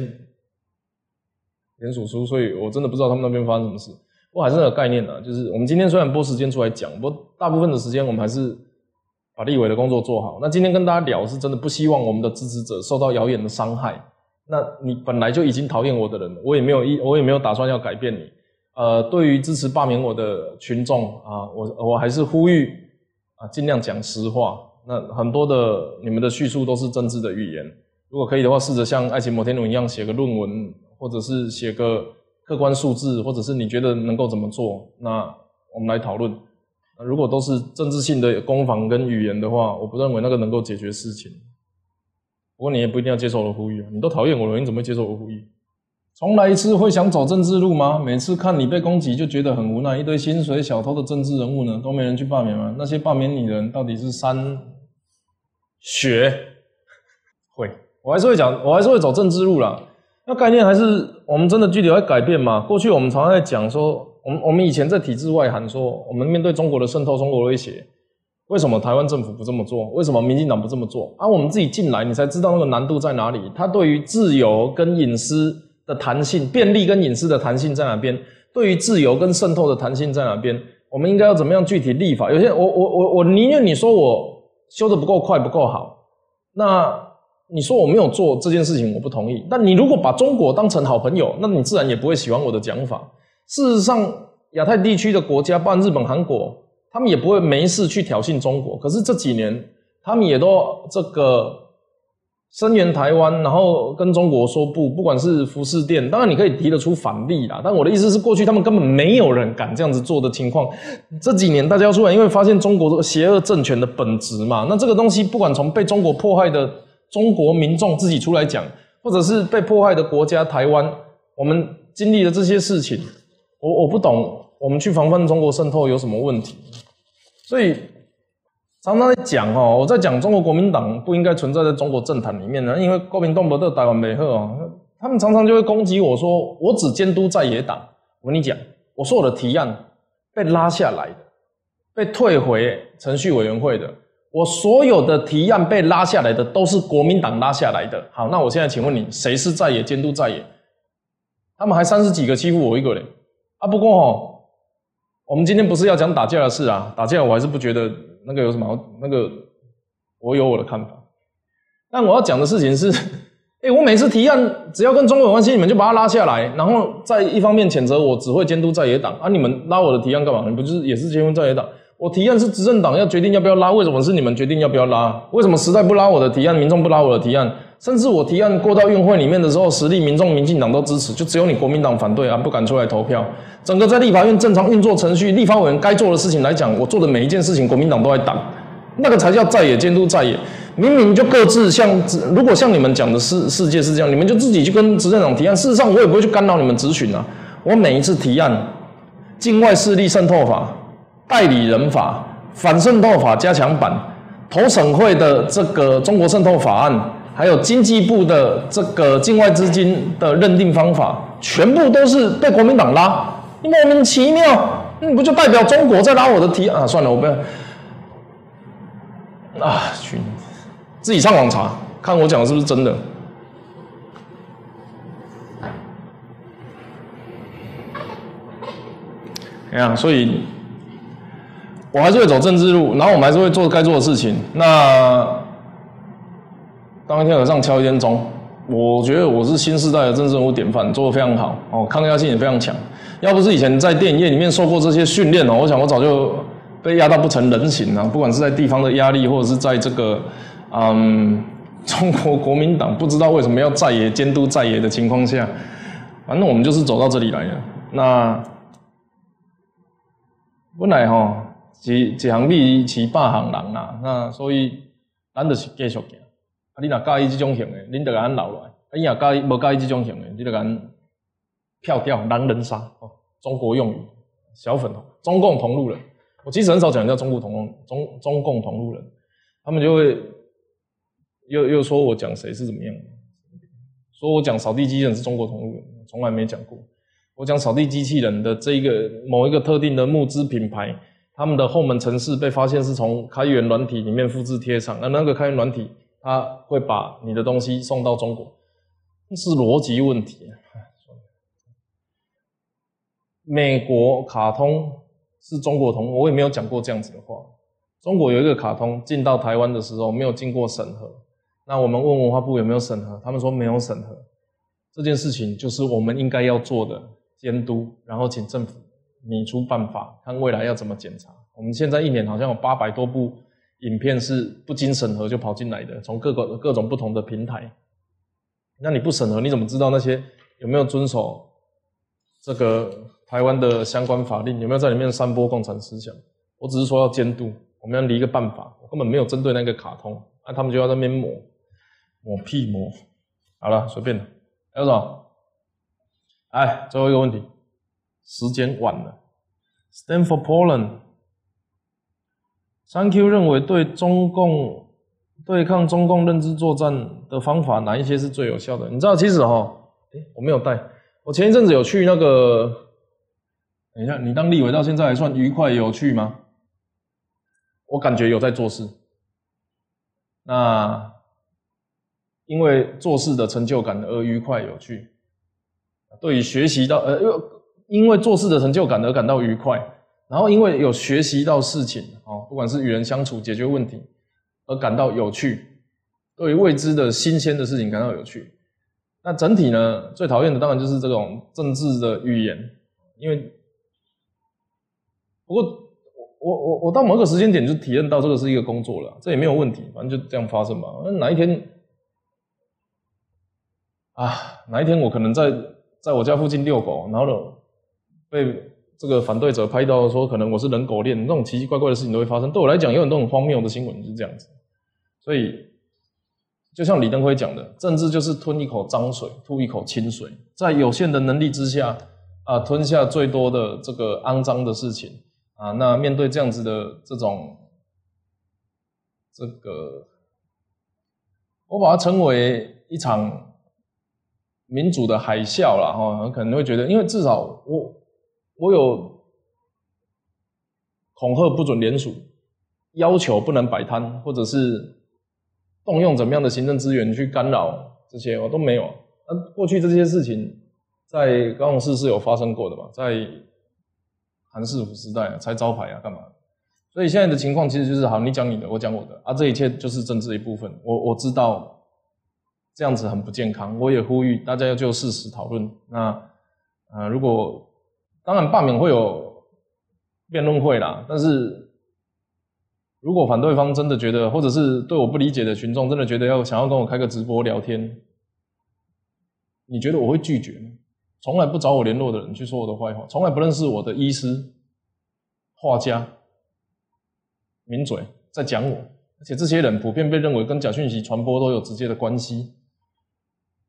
联署书，所以我真的不知道他们那边发生什么事。我还是那个概念啊，就是我们今天虽然拨时间出来讲，不大部分的时间我们还是把立委的工作做好。那今天跟大家聊，是真的不希望我们的支持者受到谣言的伤害。那你本来就已经讨厌我的人，我也没有一，我也没有打算要改变你。呃，对于支持罢免我的群众啊，我我还是呼吁啊，尽量讲实话。那很多的你们的叙述都是政治的语言，如果可以的话，试着像《爱情摩天轮》一样写个论文，或者是写个客观数字，或者是你觉得能够怎么做，那我们来讨论。如果都是政治性的攻防跟语言的话，我不认为那个能够解决事情。不过你也不一定要接受我的呼吁啊，你都讨厌我了，你怎么会接受我呼吁？重来一次会想走政治路吗？每次看你被攻击就觉得很无奈。一堆薪水小偷的政治人物呢，都没人去罢免吗？那些罢免你的人到底是山雪？会，我还是会讲，我还是会走政治路啦。那概念还是我们真的具体会改变吗？过去我们常常在讲说，我们我们以前在体制外喊说，我们面对中国的渗透、中国的威胁，为什么台湾政府不这么做？为什么民进党不这么做？而我们自己进来，你才知道那个难度在哪里。它对于自由跟隐私。的弹性、便利跟隐私的弹性在哪边？对于自由跟渗透的弹性在哪边？我们应该要怎么样具体立法？有些我我我我宁愿你说我修的不够快、不够好，那你说我没有做这件事情，我不同意。但你如果把中国当成好朋友，那你自然也不会喜欢我的讲法。事实上，亚太地区的国家，包括日本、韩国，他们也不会没事去挑衅中国。可是这几年，他们也都这个。声援台湾，然后跟中国说不，不管是服饰店，当然你可以提得出反例啦。但我的意思是，过去他们根本没有人敢这样子做的情况，这几年大家出来，因为发现中国邪恶政权的本质嘛。那这个东西，不管从被中国迫害的中国民众自己出来讲，或者是被迫害的国家台湾，我们经历了这些事情，我我不懂，我们去防范中国渗透有什么问题？所以。常常在讲哦，我在讲中国国民党不应该存在在中国政坛里面呢，因为国民党不得台湾美好哦，他们常常就会攻击我说，我只监督在野党。我跟你讲，我说我的提案被拉下来的，被退回程序委员会的，我所有的提案被拉下来的都是国民党拉下来的。好，那我现在请问你，谁是在野监督在野？他们还三十几个欺负我一个人啊！不过哦，我们今天不是要讲打架的事啊，打架我还是不觉得。那个有什么？那个我有我的看法，但我要讲的事情是，哎，我每次提案只要跟中国有关系，你们就把它拉下来，然后在一方面谴责我只会监督在野党啊！你们拉我的提案干嘛？你不就是也是监督在野党？我提案是执政党要决定要不要拉，为什么是你们决定要不要拉？为什么时代不拉我的提案，民众不拉我的提案？甚至我提案过到运会里面的时候，实力民众、民进党都支持，就只有你国民党反对啊，不敢出来投票。整个在立法院正常运作程序，立法委员该做的事情来讲，我做的每一件事情，国民党都在挡，那个才叫在野监督在野。明明就各自像，如果像你们讲的世世界是这样，你们就自己去跟执政党提案。事实上，我也不会去干扰你们咨询啊。我每一次提案，境外势力渗透法。代理人法、反渗透法加强版、投审会的这个中国渗透法案，还有经济部的这个境外资金的认定方法，全部都是被国民党拉，莫名其妙，你不就代表中国在拉我的题啊？算了，我不要啊，去，自己上网查，看我讲的是不是真的。哎呀，所以。我还是会走政治路，然后我们还是会做该做的事情。那当一天和尚敲一天钟，我觉得我是新时代的政治人物典范，做的非常好哦，抗压性也非常强。要不是以前在电影业里面受过这些训练哦，我想我早就被压到不成人形了。不管是在地方的压力，或者是在这个嗯中国国民党不知道为什么要在野监督在野的情况下，反正我们就是走到这里来了。那本来哈。一一行米饲百行人啦，那所以咱就是继续行。啊，你若介意这种型的，恁就甲咱留落来；啊，你若介意无介意这种型的，你就甲咱票掉狼人杀哦。中国用语，小粉红，中共同路人。我其实很少讲叫中国同路中中共同路人，他们就会又又说我讲谁是怎么样，说我讲扫地机器人是中国同路人，从来没讲过。我讲扫地机器人的这一个某一个特定的募资品牌。他们的后门城市被发现是从开源软体里面复制贴上，那那个开源软体，它会把你的东西送到中国，是逻辑问题。美国卡通是中国通，我也没有讲过这样子的话。中国有一个卡通进到台湾的时候没有经过审核，那我们问文化部有没有审核，他们说没有审核。这件事情就是我们应该要做的监督，然后请政府。拟出办法，看未来要怎么检查。我们现在一年好像有八百多部影片是不经审核就跑进来的，从各个各种不同的平台。那你不审核，你怎么知道那些有没有遵守这个台湾的相关法令？有没有在里面散播共产思想？我只是说要监督，我们要拟一个办法。我根本没有针对那个卡通，那他们就要在那边抹抹屁抹。好了，随便了。还有什么？哎，最后一个问题。时间晚了。Stanford Poland。Thank you 认为对中共对抗中共认知作战的方法哪一些是最有效的？你知道，其实哈，哎，我没有带。我前一阵子有去那个，等一下，你当立委到现在还算愉快有趣吗？我感觉有在做事。那因为做事的成就感而愉快有趣。对于学习到呃又。因为做事的成就感而感到愉快，然后因为有学习到事情，哦，不管是与人相处、解决问题，而感到有趣，对于未知的新鲜的事情感到有趣。那整体呢，最讨厌的当然就是这种政治的语言，因为不过我我我到某个时间点就体验到这个是一个工作了，这也没有问题，反正就这样发生吧。那哪一天啊，哪一天我可能在在我家附近遛狗，然后呢？被这个反对者拍到说，可能我是人狗恋，那种奇奇怪怪的事情都会发生。对我来讲，有很多很荒谬的新闻是这样子。所以，就像李登辉讲的，政治就是吞一口脏水，吐一口清水，在有限的能力之下，啊，吞下最多的这个肮脏的事情啊。那面对这样子的这种，这个，我把它称为一场民主的海啸了哈。可能会觉得，因为至少我。我有恐吓不准联署，要求不能摆摊，或者是动用怎么样的行政资源去干扰这些，我都没有。那过去这些事情在高雄市是有发生过的嘛？在韩世福时代拆招牌啊，干嘛？所以现在的情况其实就是好，你讲你的，我讲我的啊，这一切就是政治一部分。我我知道这样子很不健康，我也呼吁大家要就事实讨论。那呃，如果当然，罢免会有辩论会啦，但是如果反对方真的觉得，或者是对我不理解的群众真的觉得要想要跟我开个直播聊天，你觉得我会拒绝吗？从来不找我联络的人去说我的坏话，从来不认识我的医师、画家、名嘴在讲我，而且这些人普遍被认为跟假讯息传播都有直接的关系。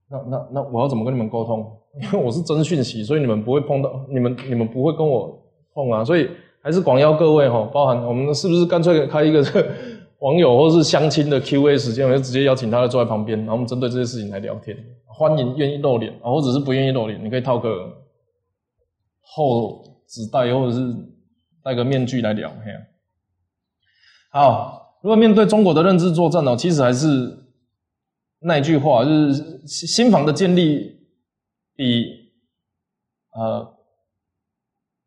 那那那我要怎么跟你们沟通？因为我是真讯息，所以你们不会碰到，你们你们不会跟我碰啊，所以。还是广邀各位哈，包含我们是不是干脆开一个 网友或是相亲的 Q&A 时间，我就直接邀请他坐在旁边，然后我们针对这些事情来聊天。欢迎愿意露脸啊，或者是不愿意露脸，你可以套个厚纸袋，或者是戴个面具来聊。嘿，好，如果面对中国的认知作战呢，其实还是那句话，就是新房的建立比呃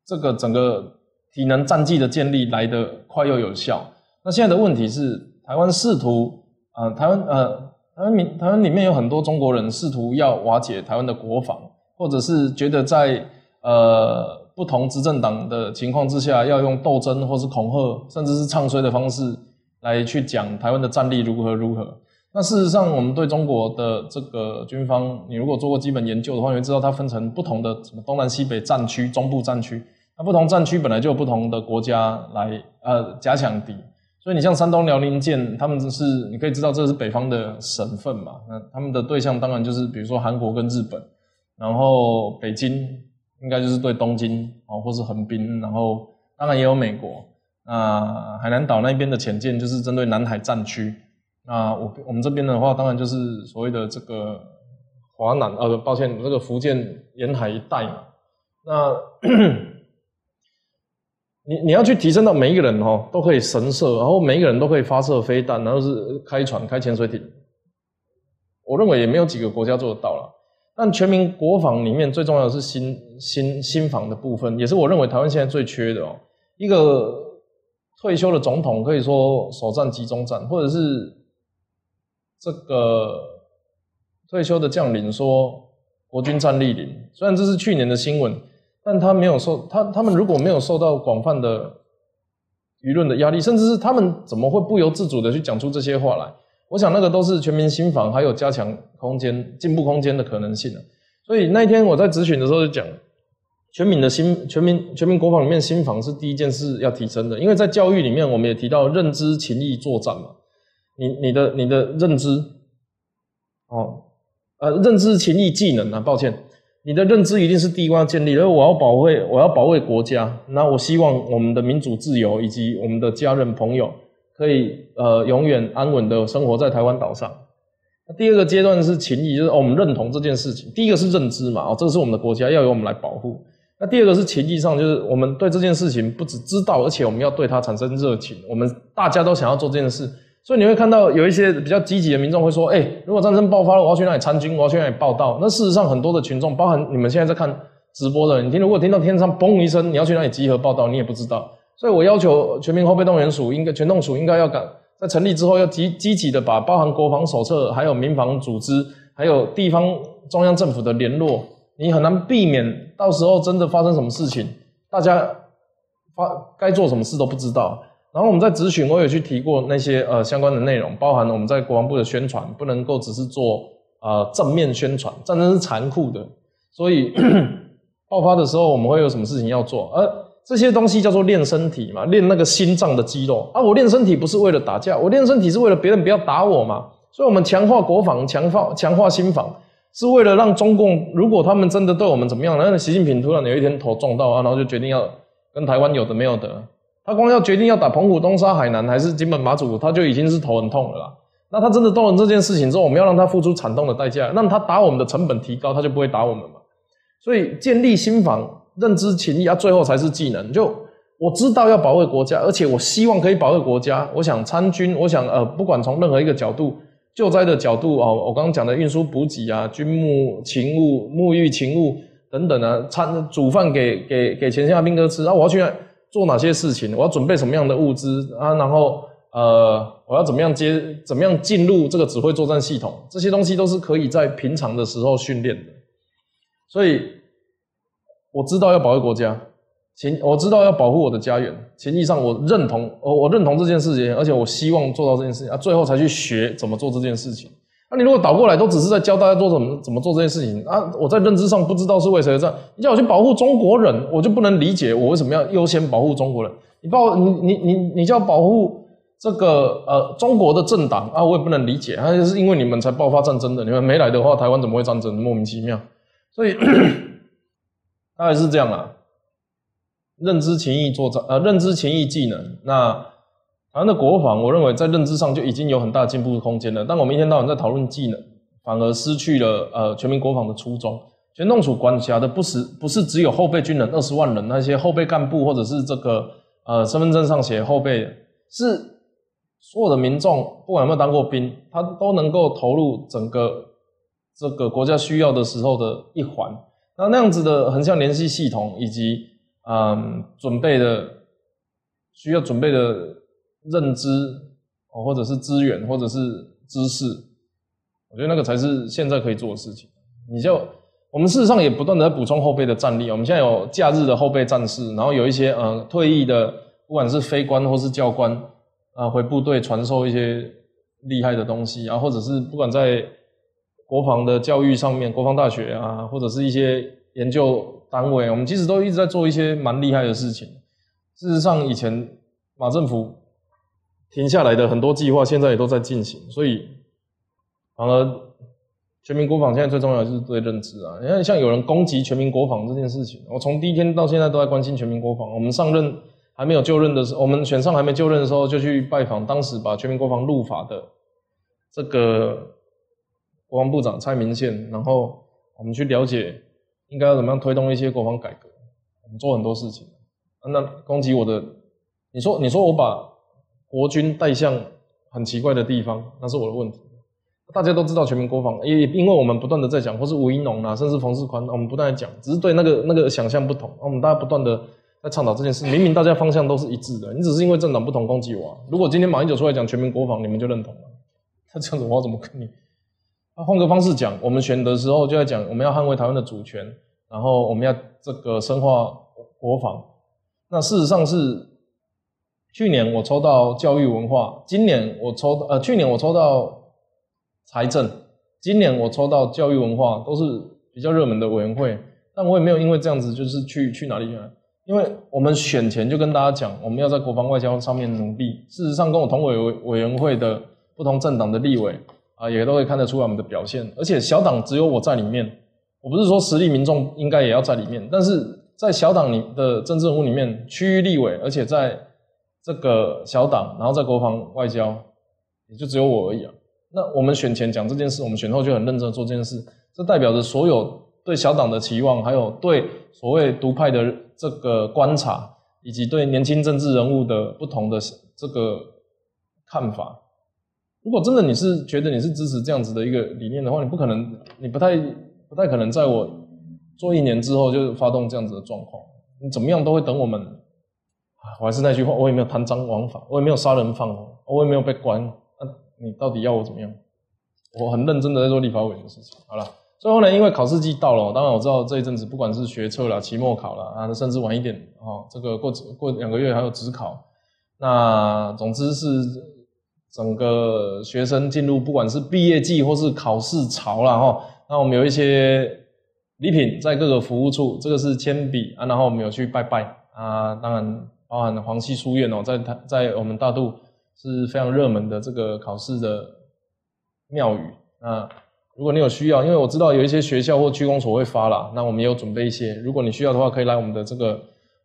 这个整个。体能战绩的建立来得快又有效。那现在的问题是，台湾试图，呃，台湾，呃，台湾民，台湾里面有很多中国人试图要瓦解台湾的国防，或者是觉得在呃不同执政党的情况之下，要用斗争或是恐吓，甚至是唱衰的方式来去讲台湾的战力如何如何。那事实上，我们对中国的这个军方，你如果做过基本研究的话，你会知道它分成不同的什么东南西北战区、中部战区。那不同战区本来就有不同的国家来呃加强敌，所以你像山东辽宁舰，他们是你可以知道这是北方的省份嘛，那他们的对象当然就是比如说韩国跟日本，然后北京应该就是对东京哦，或是横滨，然后当然也有美国，那海南岛那边的潜舰就是针对南海战区，那我我们这边的话，当然就是所谓的这个华南呃，抱歉，这个福建沿海一带嘛，那。你你要去提升到每一个人哦都可以神射，然后每一个人都可以发射飞弹，然后是开船、开潜水艇。我认为也没有几个国家做得到了。但全民国防里面最重要的是新新新防的部分，也是我认为台湾现在最缺的哦。一个退休的总统可以说首战集中战，或者是这个退休的将领说国军战力零。虽然这是去年的新闻。但他没有受他他们如果没有受到广泛的舆论的压力，甚至是他们怎么会不由自主的去讲出这些话来？我想那个都是全民新防还有加强空间、进步空间的可能性所以那一天我在咨询的时候就讲，全民的新全民全民国防里面新防是第一件事要提升的，因为在教育里面我们也提到认知、情谊、作战嘛。你你的你的认知，哦，呃，认知、情谊、技能啊，抱歉。你的认知一定是第一关建立，而我要保卫，我要保卫国家。那我希望我们的民主自由以及我们的家人朋友可以呃永远安稳的生活在台湾岛上。那第二个阶段是情谊，就是我们认同这件事情。第一个是认知嘛，哦，这个是我们的国家，要由我们来保护。那第二个是情谊上，就是我们对这件事情不只知道，而且我们要对它产生热情。我们大家都想要做这件事。所以你会看到有一些比较积极的民众会说：“哎，如果战争爆发了，我要去那里参军，我要去那里报道。”那事实上，很多的群众，包含你们现在在看直播的，你听，如果听到天上嘣一声，你要去那里集合报道，你也不知道。所以我要求全民后备动员署应该全动署应该要赶在成立之后要积积极的把包含国防手册、还有民防组织、还有地方中央政府的联络，你很难避免到时候真的发生什么事情，大家发该做什么事都不知道。然后我们在咨询，我有去提过那些呃相关的内容，包含我们在国防部的宣传，不能够只是做呃正面宣传，战争是残酷的，所以 爆发的时候我们会有什么事情要做？而这些东西叫做练身体嘛，练那个心脏的肌肉啊。我练身体不是为了打架，我练身体是为了别人不要打我嘛。所以，我们强化国防，强化强化心防，是为了让中共，如果他们真的对我们怎么样，那习近平突然有一天头撞到啊，然后就决定要跟台湾有的没有的。他光要决定要打澎湖、东沙、海南还是金门、马祖，他就已经是头很痛了啦。那他真的动了这件事情之后，我们要让他付出惨痛的代价，让他打我们的成本提高，他就不会打我们嘛。所以建立心防、认知情谊啊，最后才是技能。就我知道要保卫国家，而且我希望可以保卫国家。我想参军，我想呃，不管从任何一个角度，救灾的角度啊，我刚刚讲的运输补给啊，军牧勤务、沐浴勤务等等啊，餐煮饭给给给前线兵哥吃啊，我要去。做哪些事情？我要准备什么样的物资啊？然后呃，我要怎么样接？怎么样进入这个指挥作战系统？这些东西都是可以在平常的时候训练的。所以我知道要保卫国家，情我知道要保护我的家园，情义上我认同，我我认同这件事情，而且我希望做到这件事情啊，最后才去学怎么做这件事情。那你如果倒过来都只是在教大家做怎么怎么做这件事情啊，我在认知上不知道是为谁这样，你叫我去保护中国人，我就不能理解我为什么要优先保护中国人。你保你你你你叫保护这个呃中国的政党啊，我也不能理解，那就是因为你们才爆发战争的，你们没来的话，台湾怎么会战争？莫名其妙，所以 大概是这样啊。认知情谊作战，呃，认知情谊技能。那台湾的国防，我认为在认知上就已经有很大进步的空间了。但我们一天到晚在讨论技能，反而失去了呃全民国防的初衷。全动署管辖的不是不是只有后备军人二十万人，那些后备干部或者是这个呃身份证上写后备，是所有的民众，不管有没有当过兵，他都能够投入整个这个国家需要的时候的一环。那那样子的横向联系系统以及嗯，准备的需要准备的认知哦，或者是资源，或者是知识，我觉得那个才是现在可以做的事情。你就我们事实上也不断的在补充后备的战力，我们现在有假日的后备战士，然后有一些呃退役的，不管是非官或是教官啊，回部队传授一些厉害的东西啊，或者是不管在国防的教育上面，国防大学啊，或者是一些研究。单位，我们其实都一直在做一些蛮厉害的事情。事实上，以前马政府停下来的很多计划，现在也都在进行。所以，反而全民国防现在最重要的就是对认知啊。你看，像有人攻击全民国防这件事情，我从第一天到现在都在关心全民国防。我们上任还没有就任的时候，我们选上还没就任的时候，就去拜访当时把全民国防入法的这个国防部长蔡明宪，然后我们去了解。应该要怎么样推动一些国防改革？我们做很多事情。那攻击我的，你说你说我把国军带向很奇怪的地方，那是我的问题。大家都知道全民国防，也因为我们不断的在讲，或是吴一农啊，甚至冯世宽，我们不断在讲，只是对那个那个想象不同。我们大家不断的在倡导这件事，明明大家方向都是一致的，你只是因为政党不同攻击我。如果今天马英九出来讲全民国防，你们就认同了？那这样子我要怎么跟你？那换个方式讲，我们选的时候就在讲，我们要捍卫台湾的主权。然后我们要这个深化国防，那事实上是去年我抽到教育文化，今年我抽呃去年我抽到财政，今年我抽到教育文化，都是比较热门的委员会，但我也没有因为这样子就是去去哪里去，因为我们选前就跟大家讲，我们要在国防外交上面努力。事实上，跟我同委委员会的不同政党的立委啊，也都会看得出来我们的表现，而且小党只有我在里面。我不是说实力民众应该也要在里面，但是在小党里的政治人物里面，区域立委，而且在这个小党，然后在国防外交，也就只有我而已啊。那我们选前讲这件事，我们选后就很认真做这件事，这代表着所有对小党的期望，还有对所谓独派的这个观察，以及对年轻政治人物的不同的这个看法。如果真的你是觉得你是支持这样子的一个理念的话，你不可能，你不太。不太可能在我做一年之后就发动这样子的状况。你怎么样都会等我们。我还是那句话，我也没有贪赃枉法，我也没有杀人放火，我也没有被关。那你到底要我怎么样？我很认真的在做立法委的事情。好了，最后呢，因为考试季到了，当然我知道这一阵子不管是学测啦、期末考啦，啊，甚至晚一点啊，这个过过两个月还有职考。那总之是整个学生进入不管是毕业季或是考试潮了哈。那我们有一些礼品在各个服务处，这个是铅笔啊，然后我们有去拜拜啊，当然包含黄溪书院哦，在它在我们大渡是非常热门的这个考试的庙宇啊。如果你有需要，因为我知道有一些学校或区公所会发啦，那我们也有准备一些。如果你需要的话，可以来我们的这个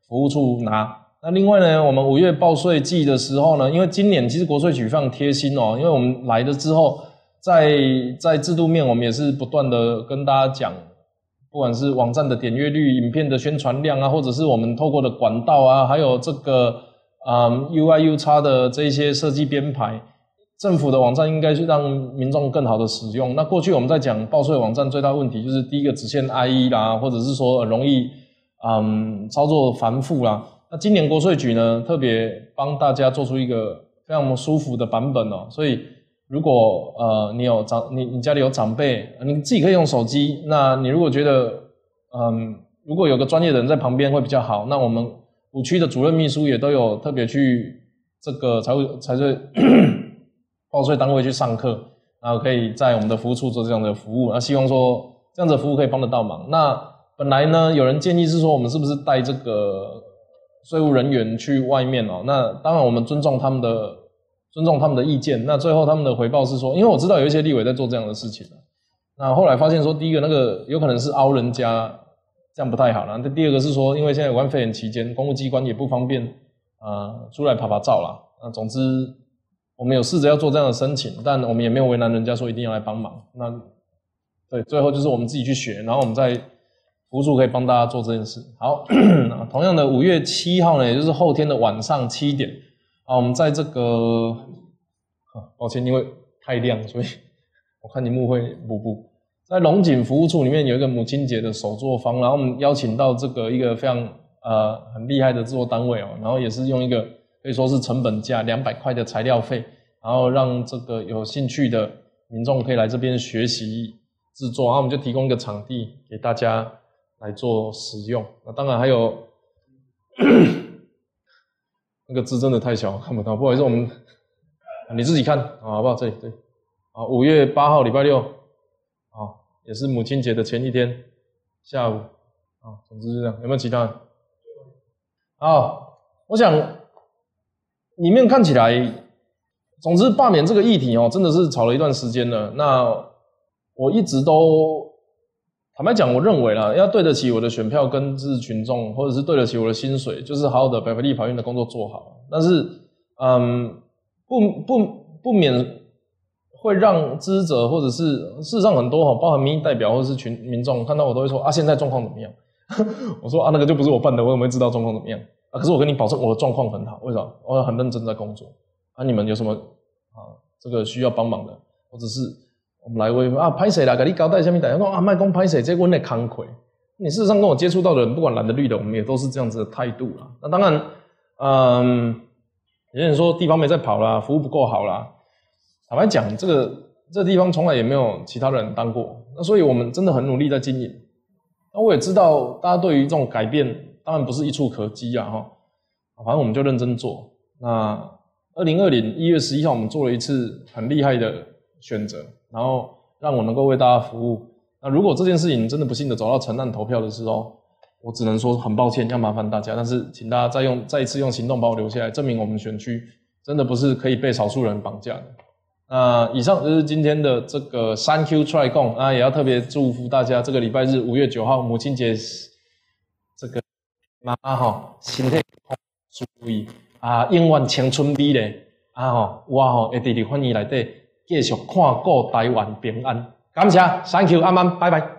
服务处拿。那另外呢，我们五月报税季的时候呢，因为今年其实国税局非常贴心哦，因为我们来了之后。在在制度面，我们也是不断的跟大家讲，不管是网站的点阅率、影片的宣传量啊，或者是我们透过的管道啊，还有这个啊 UI U 叉的这些设计编排，政府的网站应该是让民众更好的使用。那过去我们在讲报税网站最大问题就是第一个只限 IE 啦，或者是说容易嗯操作繁复啦。那今年国税局呢特别帮大家做出一个非常舒服的版本哦，所以。如果呃你有长你你家里有长辈，你自己可以用手机。那你如果觉得嗯如果有个专业的人在旁边会比较好。那我们五区的主任秘书也都有特别去这个财务财税 报税单位去上课，然后可以在我们的服务处做这样的服务。那希望说这样的服务可以帮得到忙。那本来呢，有人建议是说，我们是不是带这个税务人员去外面哦？那当然我们尊重他们的尊重他们的意见。那最后他们的回报是说，因为我知道有一些立委在做这样的事情那后来发现说，第一个那个有可能是凹人家，这样不太好了。那第二个是说，因为现在有关肺炎期间，公务机关也不方便啊出来拍拍照啦。那总之，我们有试着要做这样的申请，但我们也没有为难人家说一定要来帮忙。那对，最后就是我们自己去学，然后我们再辅助可以帮大家做这件事。好，同样的五月七号呢，也就是后天的晚上七点啊，我们在这个，抱歉，因为太亮，所以我看你幕会不不。在龙井服务处里面有一个母亲节的手作坊，然后我们邀请到这个一个非常呃很厉害的制作单位哦，然后也是用一个可以说是成本价两百块的材料费，然后让这个有兴趣的民众可以来这边学习制作，然后我们就提供一个场地给大家来做使用。那当然还有那个字真的太小看不到，不好意思，我们你自己看好不好？这里对，啊五月八号礼拜六。啊也是母亲节的前一天下午啊，总之是这样。有没有其他？好，我想里面看起来，总之罢免这个议题哦，真的是吵了一段时间了。那我一直都坦白讲，我认为啦，要对得起我的选票跟支持群众，或者是对得起我的薪水，就是好好的百分立法院的工作做好。但是，嗯，不不不免。会让支持者或者是事实上很多哈，包含民意代表或者是群民众看到我都会说啊，现在状况怎么样？我说啊，那个就不是我办的，我怎么会知道状况怎么样啊？可是我跟你保证，我的状况很好，为什么？我很认真在工作。啊，你们有什么啊？这个需要帮忙的，或者是我们来问啊，拍谁啦？给你交代下面大家说啊，卖公拍谁？这问的慷慨。你事实上跟我接触到的人，不管蓝的绿的，我们也都是这样子的态度啦。那当然，嗯，有人说地方没在跑啦，服务不够好啦。坦白讲，这个这地方从来也没有其他人当过，那所以我们真的很努力在经营。那我也知道大家对于这种改变，当然不是一触可及啊，哈。反正我们就认真做。那二零二零一月十一号，我们做了一次很厉害的选择，然后让我能够为大家服务。那如果这件事情真的不幸的走到承案投票的时候，我只能说很抱歉，要麻烦大家，但是请大家再用再一次用行动把我留下来，证明我们选区真的不是可以被少数人绑架的。那以上就是今天的这个 Thank you try 共那，也要特别祝福大家这个礼拜日五月九号母亲节，这个妈妈哈身体注意啊，永远青春美丽。啊吼，我吼会伫伫欢迎内底继续看顾台湾平安，感谢 Thank you 阿妈，拜拜。